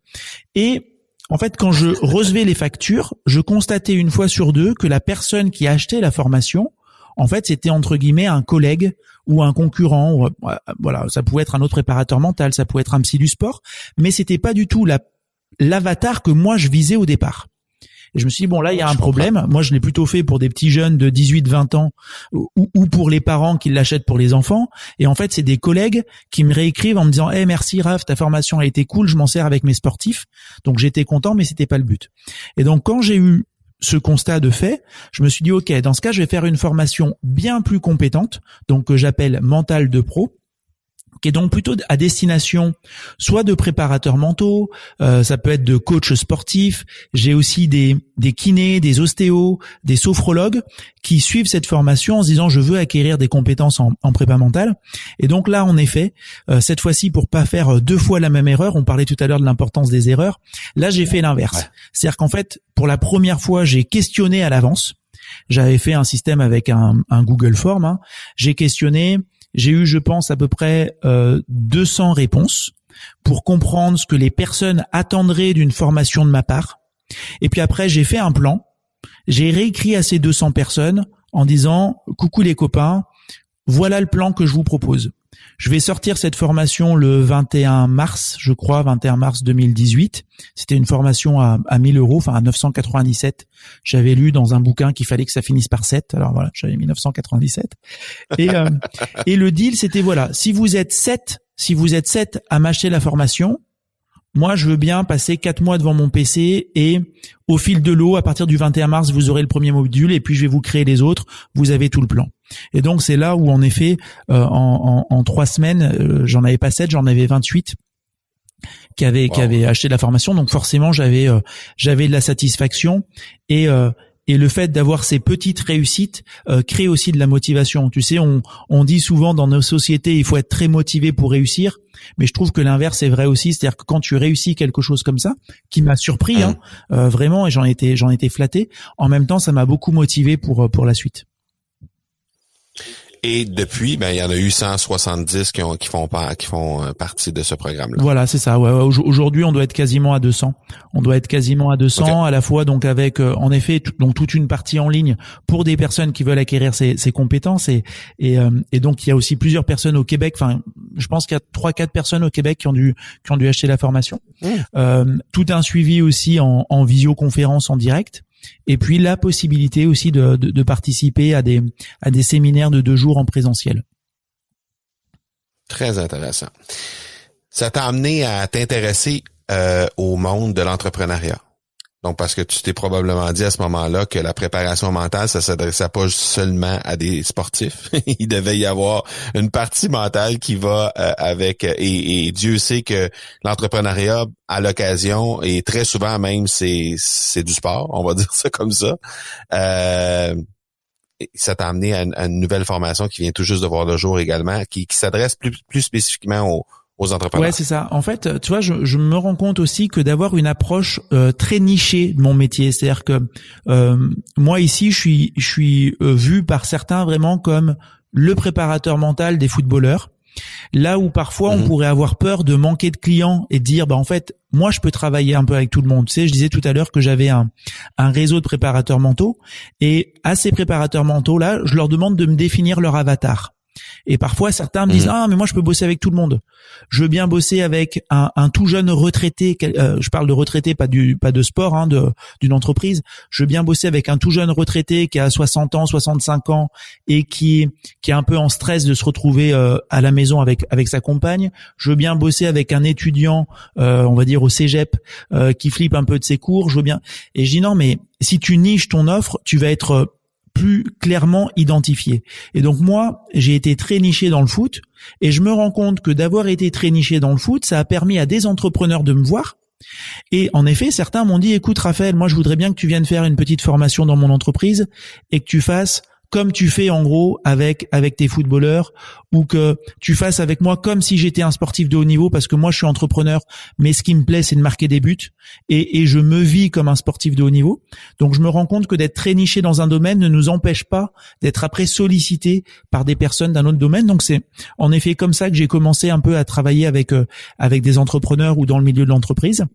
Et en fait, quand je recevais les factures, je constatais une fois sur deux que la personne qui achetait la formation, en fait, c'était entre guillemets un collègue ou un concurrent. Euh, voilà, ça pouvait être un autre préparateur mental, ça pouvait être un psy du sport, mais c'était pas du tout la l'avatar que moi je visais au départ. Et je me suis dit, bon, là, il y a un problème. Moi, je l'ai plutôt fait pour des petits jeunes de 18, 20 ans ou, ou pour les parents qui l'achètent pour les enfants. Et en fait, c'est des collègues qui me réécrivent en me disant, eh, merci Raph, ta formation a été cool, je m'en sers avec mes sportifs. Donc, j'étais content, mais c'était pas le but. Et donc, quand j'ai eu ce constat de fait, je me suis dit ok, dans ce cas, je vais faire une formation bien plus compétente, donc que j'appelle mental de pro, qui est donc plutôt à destination soit de préparateurs mentaux, euh, ça peut être de coachs sportifs. J'ai aussi des, des kinés, des ostéos, des sophrologues qui suivent cette formation en se disant je veux acquérir des compétences en, en prépa mentale. Et donc là, en effet, euh, cette fois-ci pour pas faire deux fois la même erreur, on parlait tout à l'heure de l'importance des erreurs. Là, j'ai fait l'inverse. C'est-à-dire qu'en fait, pour la première fois, j'ai questionné à l'avance. J'avais fait un système avec un, un Google Form. Hein. J'ai questionné j'ai eu, je pense, à peu près euh, 200 réponses pour comprendre ce que les personnes attendraient d'une formation de ma part. Et puis après, j'ai fait un plan. J'ai réécrit à ces 200 personnes en disant coucou les copains, voilà le plan que je vous propose. Je vais sortir cette formation le 21 mars, je crois, 21 mars 2018. C'était une formation à, à 1000 euros, enfin à 997. J'avais lu dans un bouquin qu'il fallait que ça finisse par 7. Alors voilà, j'avais mis 997. Et, euh, et le deal, c'était voilà, si vous êtes 7, si vous êtes 7 à m'acheter la formation, moi, je veux bien passer quatre mois devant mon PC et au fil de l'eau, à partir du 21 mars, vous aurez le premier module et puis je vais vous créer les autres. Vous avez tout le plan. Et donc, c'est là où, en effet, euh, en, trois semaines, euh, j'en avais pas sept, j'en avais 28 qui avaient qui avaient acheté la formation. Donc forcément, j'avais euh, j'avais de la satisfaction et et le fait d'avoir ces petites réussites euh, crée aussi de la motivation. Tu sais, on, on dit souvent dans nos sociétés, il faut être très motivé pour réussir, mais je trouve que l'inverse est vrai aussi, c'est-à-dire que quand tu réussis quelque chose comme ça, qui m'a surpris, hein, euh, vraiment, et j'en étais, j'en étais flatté. En même temps, ça m'a beaucoup motivé pour pour la suite. Et depuis, ben il y en a eu 170 qui, ont, qui font pas, qui font euh, partie de ce programme-là. Voilà, c'est ça. Ouais, Aujourd'hui, on doit être quasiment à 200. On doit être quasiment à 200 à la fois donc avec euh, en effet donc toute une partie en ligne pour des personnes qui veulent acquérir ces, ces compétences et et, euh, et donc il y a aussi plusieurs personnes au Québec. Enfin, je pense qu'il y a trois quatre personnes au Québec qui ont dû qui ont dû acheter la formation. Mmh. tout un suivi aussi en, en visioconférence en direct et puis la possibilité aussi de, de, participer à des, à des séminaires de deux jours en présentiel. Très intéressant. Ça t'a amené à t'intéresser euh, au monde de l'entrepreneuriat. Donc, parce que tu t'es probablement dit à ce moment-là que la préparation mentale, ça s'adressait pas seulement à des sportifs. Il devait y avoir une partie mentale qui va euh, avec, et, Dieu sait que l'entrepreneuriat, à l'occasion, et très souvent même, c'est, c'est du sport, on va dire ça comme ça. Euh, ça t'a amené à une, nouvelle formation qui vient tout juste de voir le jour également, qui, qui s'adresse plus, plus spécifiquement aux, entrepreneurs. Ouais, c'est ça. En fait, tu vois, je, je me rends compte aussi que d'avoir une approche euh, très nichée de mon métier, c'est-à-dire que euh, moi ici, je suis, je suis euh, vu par certains vraiment comme le préparateur mental des footballeurs. Là où parfois on Mhm. pourrait avoir peur de manquer de clients et de dire bah en fait moi je peux travailler un peu avec tout le monde. Tu sais, je disais tout à l'heure que j'avais un un réseau de préparateurs mentaux et à ces préparateurs mentaux là, je leur demande de me définir leur avatar. Et parfois certains me disent Mhm. ah mais moi je peux bosser avec tout le monde. Je veux bien bosser avec un, un tout jeune retraité. quel- euh, je parle de retraité, pas du pas de sport, hein, de d'une entreprise. Je veux bien bosser avec un tout jeune retraité qui a 60 ans, 65 ans et qui qui est un peu en stress de se retrouver euh, à la maison avec avec sa compagne. Je veux bien bosser avec un étudiant, euh, on va dire au cégep, euh, qui flippe un peu de ses cours. Je veux bien. Et je dis non, mais si tu niches ton offre, tu vas être euh, plus clairement identifié. Et donc moi, j'ai été très niché dans le foot et je me rends compte que d'avoir été très niché dans le foot, ça a permis à des entrepreneurs de me voir. Et en effet, certains m'ont dit, écoute Raphaël, moi je voudrais bien que tu viennes faire une petite formation dans mon entreprise et que tu fasses comme tu fais en gros avec avec tes footballeurs ou que tu fasses avec moi comme si j'étais un sportif de haut niveau parce que moi je suis entrepreneur mais ce qui me plaît c'est de marquer des buts et, et je me vis comme un sportif de haut niveau. Donc je me rends compte que d'être très niché dans un domaine ne nous empêche pas d'être après sollicité par des personnes d'un autre domaine. Donc c'est en effet comme ça que j'ai commencé un peu à travailler avec euh, avec des entrepreneurs ou dans le milieu de l'entreprise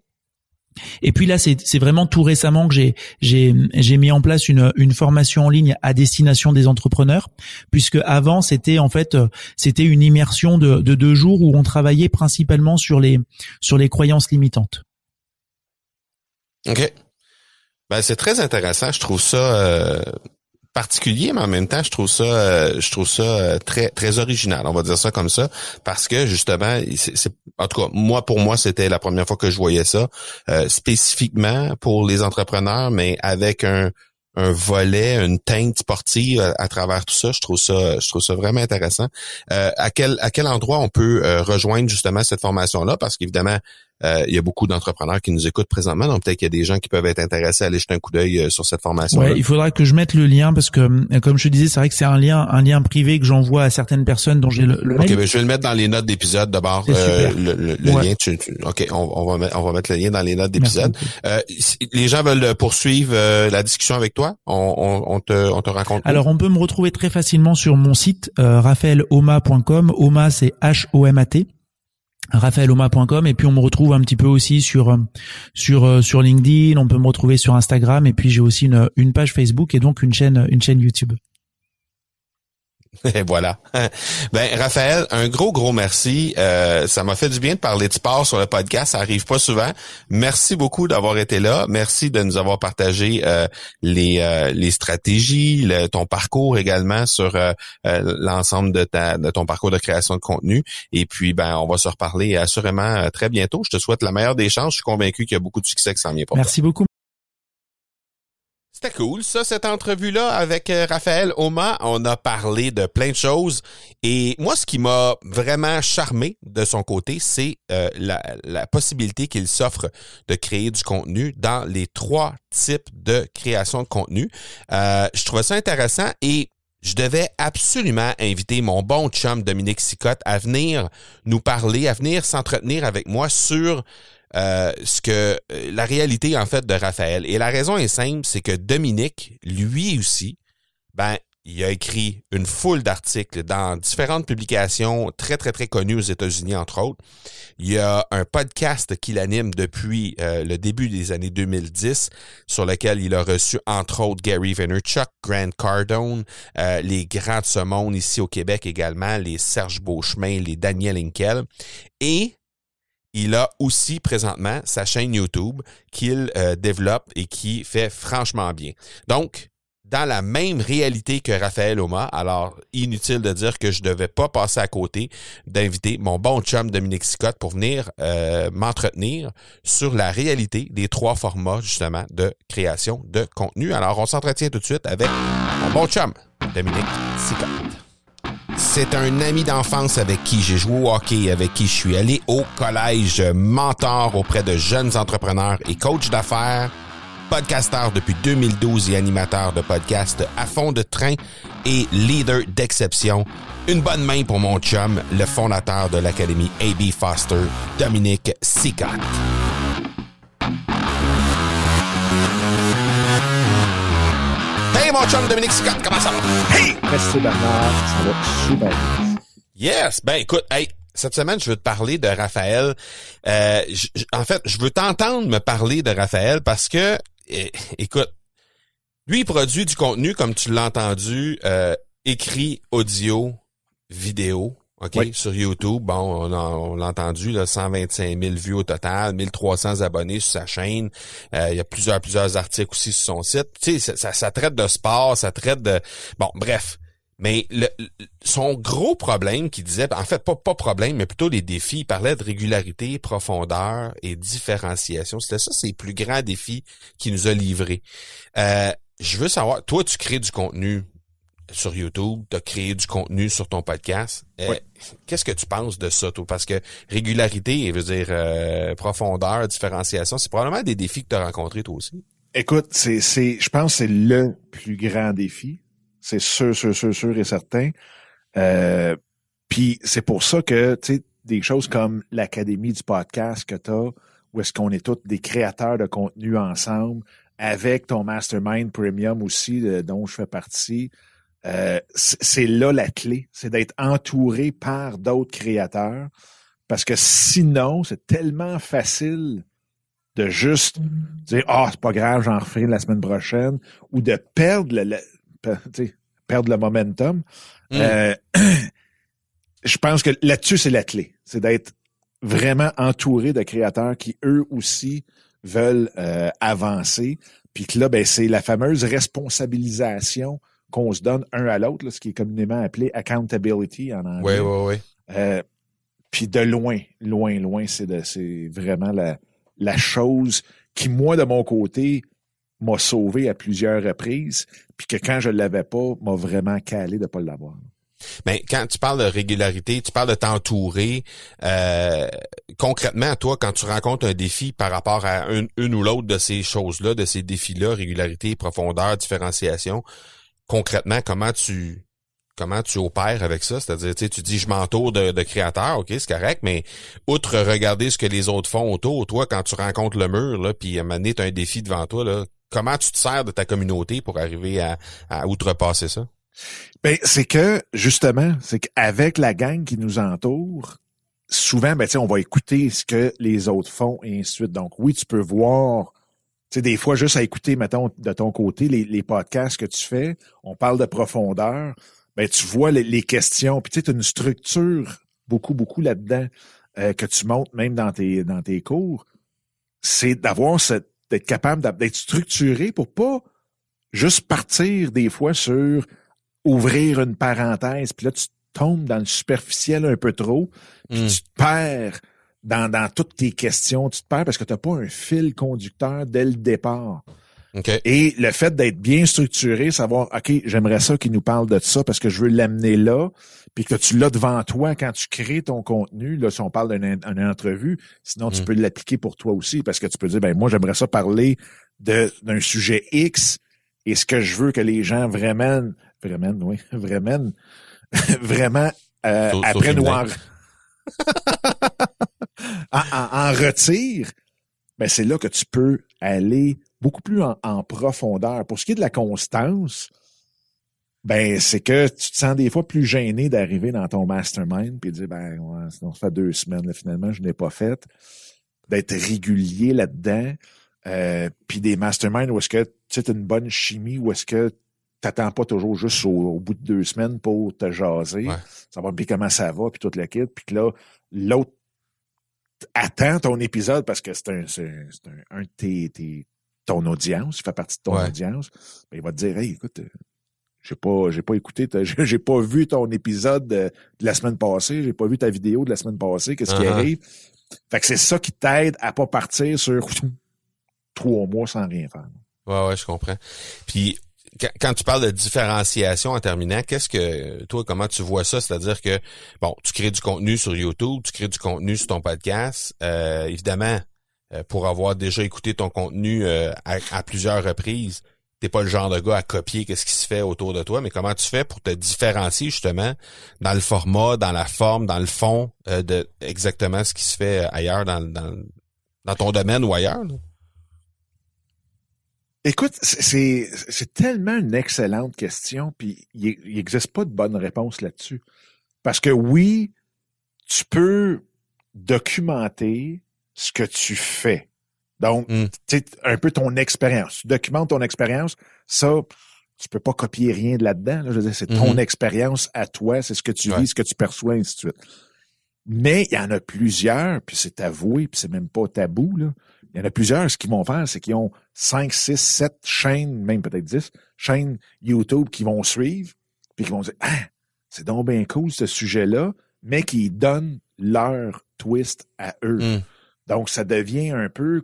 et puis là, c'est vraiment tout récemment que j'ai mis en place une une formation en ligne à destination des entrepreneurs, puisque avant c'était en fait c'était une immersion de de deux jours où on travaillait principalement sur les sur les croyances limitantes. OK. Ben, c'est très intéressant. Je trouve ça euh, particulier, mais en même temps, je trouve ça, euh, je trouve ça euh, très, très original. On va dire ça comme ça, parce que justement, c'est- en tout cas, moi pour moi, c'était la première fois que je voyais ça euh, spécifiquement pour les entrepreneurs, mais avec un un volet, une teinte sportive à, à travers tout ça. Je trouve ça, je trouve ça vraiment intéressant. Euh, à quel à quel endroit on peut euh, rejoindre justement cette formation là Parce qu'évidemment, euh, il y a beaucoup d'entrepreneurs qui nous écoutent présentement, donc peut-être qu'il y a des gens qui peuvent être intéressés à aller jeter un coup d'œil euh, sur cette formation. Ouais, il faudra que je mette le lien parce que euh, comme je te disais, c'est vrai que c'est un lien un lien privé que j'envoie à certaines personnes dont j'ai le, le Ok, mail. ben, je vais le mettre dans les notes d'épisode d'abord. Euh, le le- le Ouais. lien. Tu, tu- ok, on, on va mettre, on va mettre le lien dans les notes d'épisode. Euh, si les gens veulent poursuivre euh, la discussion avec toi. On, on, on te, on te raconte. Alors on peut me retrouver très facilement sur mon site euh, raphaeloma.com. Oma c'est H O M A T. raphaeloma.com et puis on me retrouve un petit peu aussi sur sur euh, sur LinkedIn, on peut me retrouver sur Instagram et puis j'ai aussi une une page Facebook et donc une chaîne une chaîne YouTube. Et voilà. Ben Raphaël, un gros gros merci. Euh, ça m'a fait du bien de parler de sport sur le podcast. Ça arrive pas souvent. Merci beaucoup d'avoir été là. Merci de nous avoir partagé euh, les euh, les stratégies, le- ton parcours également sur euh, euh, l'ensemble de de ton parcours de création de contenu. Et puis ben on va se reparler assurément euh, très bientôt. Je te souhaite la meilleure des chances. Je suis convaincu qu'il y a beaucoup de succès qui s'en vient pour. Merci beaucoup. Cool, ça, cette entrevue-là avec euh, Raphaël Oma. On a parlé de plein de choses. Et moi, ce qui m'a vraiment charmé de son côté, c'est euh, la, la possibilité qu'il s'offre de créer du contenu dans les trois types de création de contenu. Euh, je trouvais ça intéressant et je devais absolument inviter mon bon chum Dominique Sicotte à venir nous parler, à venir s'entretenir avec moi sur euh, ce que euh, la réalité en fait de Raphaël. Et la raison est simple, c'est que Dominique, lui aussi, ben il a écrit une foule d'articles dans différentes publications très très très connues aux États-Unis entre autres. Il y a un podcast qu'il anime depuis euh, le début des années 2010 sur lequel il a reçu entre autres Gary Vaynerchuk, Grant Cardone, les grands de ici au Québec également, les Serge Beauchemin, les Daniel Inkel et il a aussi présentement sa chaîne YouTube qu'il euh, développe et qui fait franchement bien. Donc, dans la même réalité que Raphaël Oma, alors inutile de dire que je ne devais pas passer à côté d'inviter mon bon chum Dominique Sicotte pour venir euh, m'entretenir sur la réalité des trois formats justement de création de contenu. Alors, on s'entretient tout de suite avec mon bon chum Dominique Sicotte. C'est un ami d'enfance avec qui j'ai joué au hockey, avec qui je suis allé au collège, mentor auprès de jeunes entrepreneurs et coach d'affaires, podcasteur depuis 2012 et animateur de podcast à fond de train et leader d'exception. Une bonne main pour mon chum, le fondateur de l'Académie AB Foster, Dominique Sicotte. Mon chum Dominique Sicotte, comment ça va? Hey! Merci Bernard, ça va super bien. Yes! Ben écoute, hey, cette semaine, je veux te parler de Raphaël. Euh, en fait, je veux t'entendre me parler de Raphaël parce que, écoute, lui, il produit du contenu, comme tu l'as entendu, euh, écrit, audio, vidéo. OK, sur YouTube, bon, on, l'a entendu, là, 125 000 vues au total, 1300 abonnés sur sa chaîne. Euh, il y a plusieurs, plusieurs articles aussi sur son site. Tu sais, ça, ça, traite de sport, ça traite de... Bon, bref. Mais le, son gros problème qu'il disait, en fait, pas, pas problème, mais plutôt les défis, il parlait de régularité, profondeur et différenciation. C'était ça ses plus grands défis qu'il nous a livrés. Euh, je veux savoir, toi, tu crées du contenu sur YouTube, tu as créé du contenu sur ton podcast. Euh, qu'est-ce que tu penses de ça, toi? Parce que régularité, veut dire euh, profondeur, différenciation, c'est probablement des défis que tu as rencontrés toi aussi. Écoute, c'est, c'est, je pense que c'est le plus grand défi. C'est sûr, sûr, sûr, sûr et certain. Euh, Puis c'est pour ça que, tu sais, des choses comme l'Académie du podcast que tu as, où est-ce qu'on est tous des créateurs de contenu ensemble, avec ton Mastermind Premium aussi, dont je fais partie, euh, c'est là la clé, c'est d'être entouré par d'autres créateurs, parce que sinon, c'est tellement facile de juste dire ah oh, c'est pas grave, j'en referai la semaine prochaine, ou de perdre le, perdre le momentum. Mm. Euh, je pense que là-dessus c'est la clé, c'est d'être vraiment entouré de créateurs qui eux aussi veulent euh, avancer, puis que là ben c'est la fameuse responsabilisation qu'on se donne un à l'autre, ce qui est communément appelé accountability en anglais. Oui, oui, oui. puis de loin, loin, loin, c'est vraiment la, la chose qui, moi, de mon côté, m'a sauvé à plusieurs reprises, puis que quand je ne l'avais pas, m'a vraiment calé de ne pas l'avoir. Mais quand tu parles de régularité, tu parles de t'entourer. Euh, concrètement, toi, quand tu rencontres un défi par rapport à une ou l'autre de ces choses-là, de ces défis-là, régularité, profondeur, différenciation, concrètement, comment tu comment tu opères avec ça? C'est-à-dire, tu dis je m'entoure de, créateurs, ok, c'est correct, mais outre regarder ce que les autres font autour, toi, quand tu rencontres le mur, là, puis à un défi devant toi, là, comment tu te sers de ta communauté pour arriver à, à outrepasser ça? Ben, c'est que, justement, c'est qu'avec la gang qui nous entoure, souvent, ben, on va écouter ce que les autres font et ainsi de suite. Donc, oui, tu peux voir sais, des fois, juste à écouter, mettons, de ton côté, les, les podcasts que tu fais, on parle de profondeur, ben, tu vois les, questions, puis tu as une structure beaucoup, beaucoup là-dedans euh, que tu montes même dans tes, dans tes cours. C'est d'avoir cette, d'être capable d'être structuré pour pas juste partir des fois sur ouvrir une parenthèse, puis là, tu tombes dans le superficiel un peu trop, puis hmm. tu te perds dans, dans toutes tes questions, tu te perds parce que tu n'as pas un fil conducteur dès le départ. Et le fait d'être bien structuré, savoir, OK, j'aimerais ça qu'il nous parle de ça parce que je veux l'amener là, puis que tu l'as devant toi quand tu crées ton contenu, là, si on parle d'une entrevue, sinon tu mm. peux l'appliquer pour toi aussi parce que tu peux dire, ben moi, j'aimerais ça parler d'un sujet X et ce que je veux que les gens vraiment, vraiment, oui, vraiment, vraiment, euh, apprennent ou en, en, retire, ben c'est là que tu peux aller beaucoup plus en, profondeur. Pour ce qui est de la constance, ben c'est que tu te sens des fois plus gêné d'arriver dans ton mastermind puis de dire ben ouais, ça fait deux semaines finalement je n'ai pas fait. D'être régulier là-dedans euh, puis des masterminds où est-ce que tu as une bonne chimie où est-ce que t'attends pas toujours juste au, bout de deux semaines pour te jaser. Savoir puis comment ça va puis toute la kit puis que là l'autre attends ton épisode parce que c'est un, c'est un, un de tes, ton audience, il fait partie de ton audience, ben, il va te dire Hey, écoute, euh, j'ai pas, j'ai pas écouté, j'ai pas vu ton épisode de, la semaine passée, j'ai pas vu ta vidéo de la semaine passée, qu'est-ce qui uh-huh. arrive? Fait que c'est ça qui t'aide à pas partir sur trois mois sans rien faire. Ouais, ouais, je comprends. Puis quand tu parles de différenciation en terminant, qu'est-ce que toi, comment tu vois ça? C'est-à-dire que, bon, tu crées du contenu sur YouTube, tu crées du contenu sur ton podcast. Euh, évidemment, euh, pour avoir déjà écouté ton contenu euh, à, plusieurs reprises, t'es pas le genre de gars à copier qu'est-ce qui se fait autour de toi, mais comment tu fais pour te différencier justement dans le format, dans la forme, dans le fond de exactement ce qui se fait ailleurs dans, dans, dans ton domaine ou ailleurs? Écoute, c'est, c'est tellement une excellente question, puis il n'existe pas de bonne réponse là-dessus. Parce que oui, tu peux documenter ce que tu fais. Donc, Mm. tu sais, un peu ton expérience. Tu documentes ton expérience. Ça, tu peux pas copier rien de là-dedans. là. Je veux dire, c'est ton Mhm. expérience à toi, c'est ce que tu Ouais. vis, ce que tu perçois, ainsi de suite. Mais il y en a plusieurs, puis c'est avoué, puis c'est même pas tabou, là. Il y en a plusieurs, ce qu'ils vont faire, c'est qu'ils ont 5, 6, 7 chaînes, même peut-être 10, chaînes YouTube qui vont suivre, puis qui vont dire Ah, c'est donc bien cool ce sujet-là, mais qui donnent leur twist à eux. Mm. Donc, ça devient un peu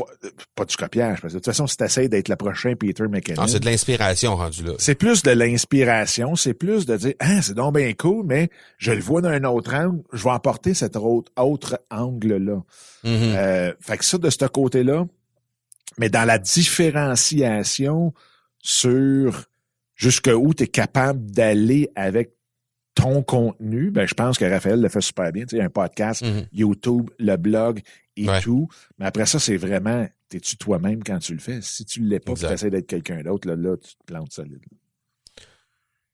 pas, pas du copiage, parce que de toute façon, si tu essaies d'être le prochain Peter McKinnon, c'est de l'inspiration rendu là. c'est plus de l'inspiration, c'est plus de dire Ah, c'est donc bien cool, mais je le vois d'un autre angle, je vais apporter cet autre, autre angle-là. Mhm. Euh, fait que ça, de ce côté-là, mais dans la différenciation sur jusqu'où tu es capable d'aller avec ton contenu, ben, je pense que Raphaël le fait super bien. Tu sais, un podcast, Mhm. YouTube, le blog et Ouais. tout. Mais après ça, c'est vraiment, t'es-tu toi-même quand tu le fais? Si tu l'es pas, tu essaies d'être quelqu'un d'autre, là, là, tu te plantes solide.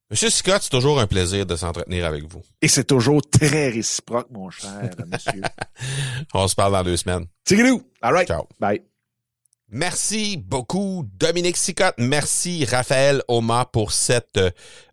Monsieur Scott, c'est toujours un plaisir de s'entretenir avec vous. Et c'est toujours très réciproque, mon cher monsieur. On se parle dans deux semaines. Tigidou! All right. Ciao. Bye. Merci beaucoup, Dominique Sicotte. Merci, Raphaël Oma, pour cette,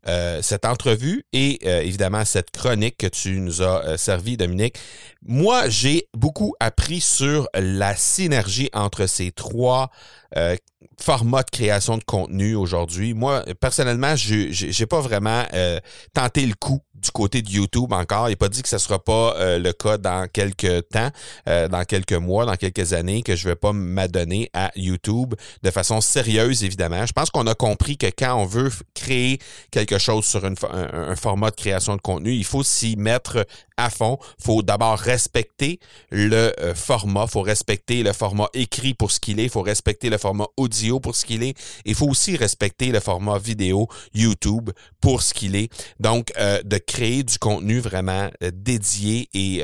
euh, cette entrevue et euh, évidemment cette chronique que tu nous as euh, servi, Dominique. Moi, j'ai beaucoup appris sur la synergie entre ces trois euh, formats de création de contenu aujourd'hui. Moi, personnellement, je j'ai pas vraiment euh, tenté le coup du côté de YouTube encore. Il n'est pas dit que ce sera pas euh, le cas dans quelques temps, euh, dans quelques mois, dans quelques années, que je vais pas m'adonner à YouTube de façon sérieuse, évidemment. Je pense qu'on a compris que quand on veut créer quelque chose sur un, format de création de contenu, il faut s'y mettre à fond. faut d'abord respecter le euh, format, faut respecter le format écrit pour ce qu'il est, faut respecter le format audio pour ce qu'il est, il faut aussi respecter le format vidéo YouTube pour ce qu'il est. Donc, euh, de créer du contenu vraiment euh, dédié et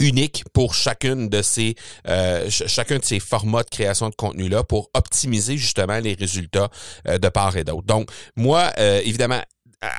unique pour chacune de ces euh, ch- chacun de ces formats de création de contenu là pour optimiser justement les résultats euh, de part et d'autre. Donc moi euh, évidemment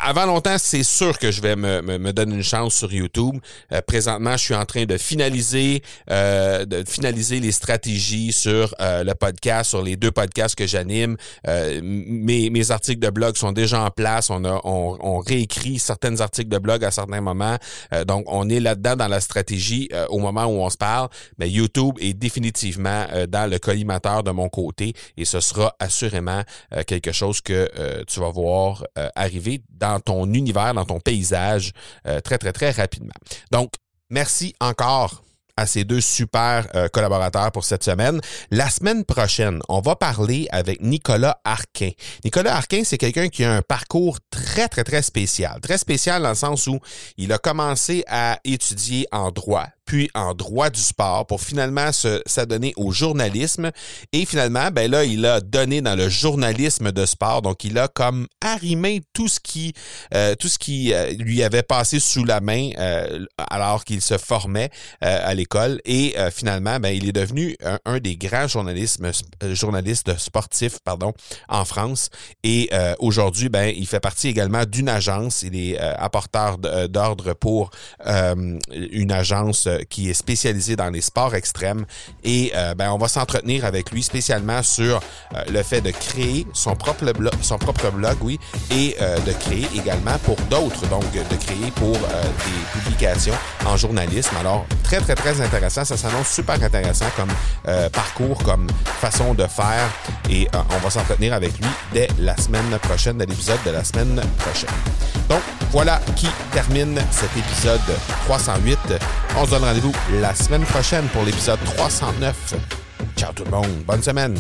avant longtemps, c'est sûr que je vais me, me, donner une chance sur YouTube. Euh, présentement, je suis en train de finaliser, euh, de finaliser les stratégies sur euh, le podcast, sur les deux podcasts que j'anime. Mes, articles de blog sont déjà en place. On a, on, on réécrit certains articles de blog à certains moments. Donc, on est là-dedans dans la stratégie au moment où on se parle. Mais YouTube est définitivement dans le collimateur de mon côté et ce sera assurément quelque chose que tu vas voir arriver dans ton univers, dans ton paysage euh, très, très, très rapidement. Donc, merci encore à ces deux super euh, collaborateurs pour cette semaine. La semaine prochaine, on va parler avec Nicolas Arquin. Nicolas Arquin, c'est quelqu'un qui a un parcours très, très, très spécial. Très spécial dans le sens où il a commencé à étudier en droit, puis en droit du sport pour finalement se s'adonner au journalisme. Et finalement, ben là, il a donné dans le journalisme de sport. Donc, il a comme arrimé tout ce qui, euh, tout ce qui euh, lui avait passé sous la main euh, alors qu'il se formait à l'école. Et finalement, ben, il est devenu un, des grands journalistes, sportifs pardon, en France. Et aujourd'hui, ben, il fait partie également d'une agence. Il est apporteur d'ordre pour une agence qui est spécialisée dans les sports extrêmes. Et euh, ben, on va s'entretenir avec lui spécialement sur euh, le fait de créer son propre blog, son propre blog, oui, et euh, de créer également pour d'autres, donc de créer pour des publications en journalisme. Alors, très, très, très intéressant. Ça s'annonce super intéressant comme parcours, comme façon de faire. Et on va s'entretenir avec lui dès la semaine prochaine, dès l'épisode de la semaine prochaine. Donc, voilà qui termine cet épisode 308. On se donne rendez-vous la semaine prochaine pour l'épisode 309. Ciao tout le monde. Bonne semaine.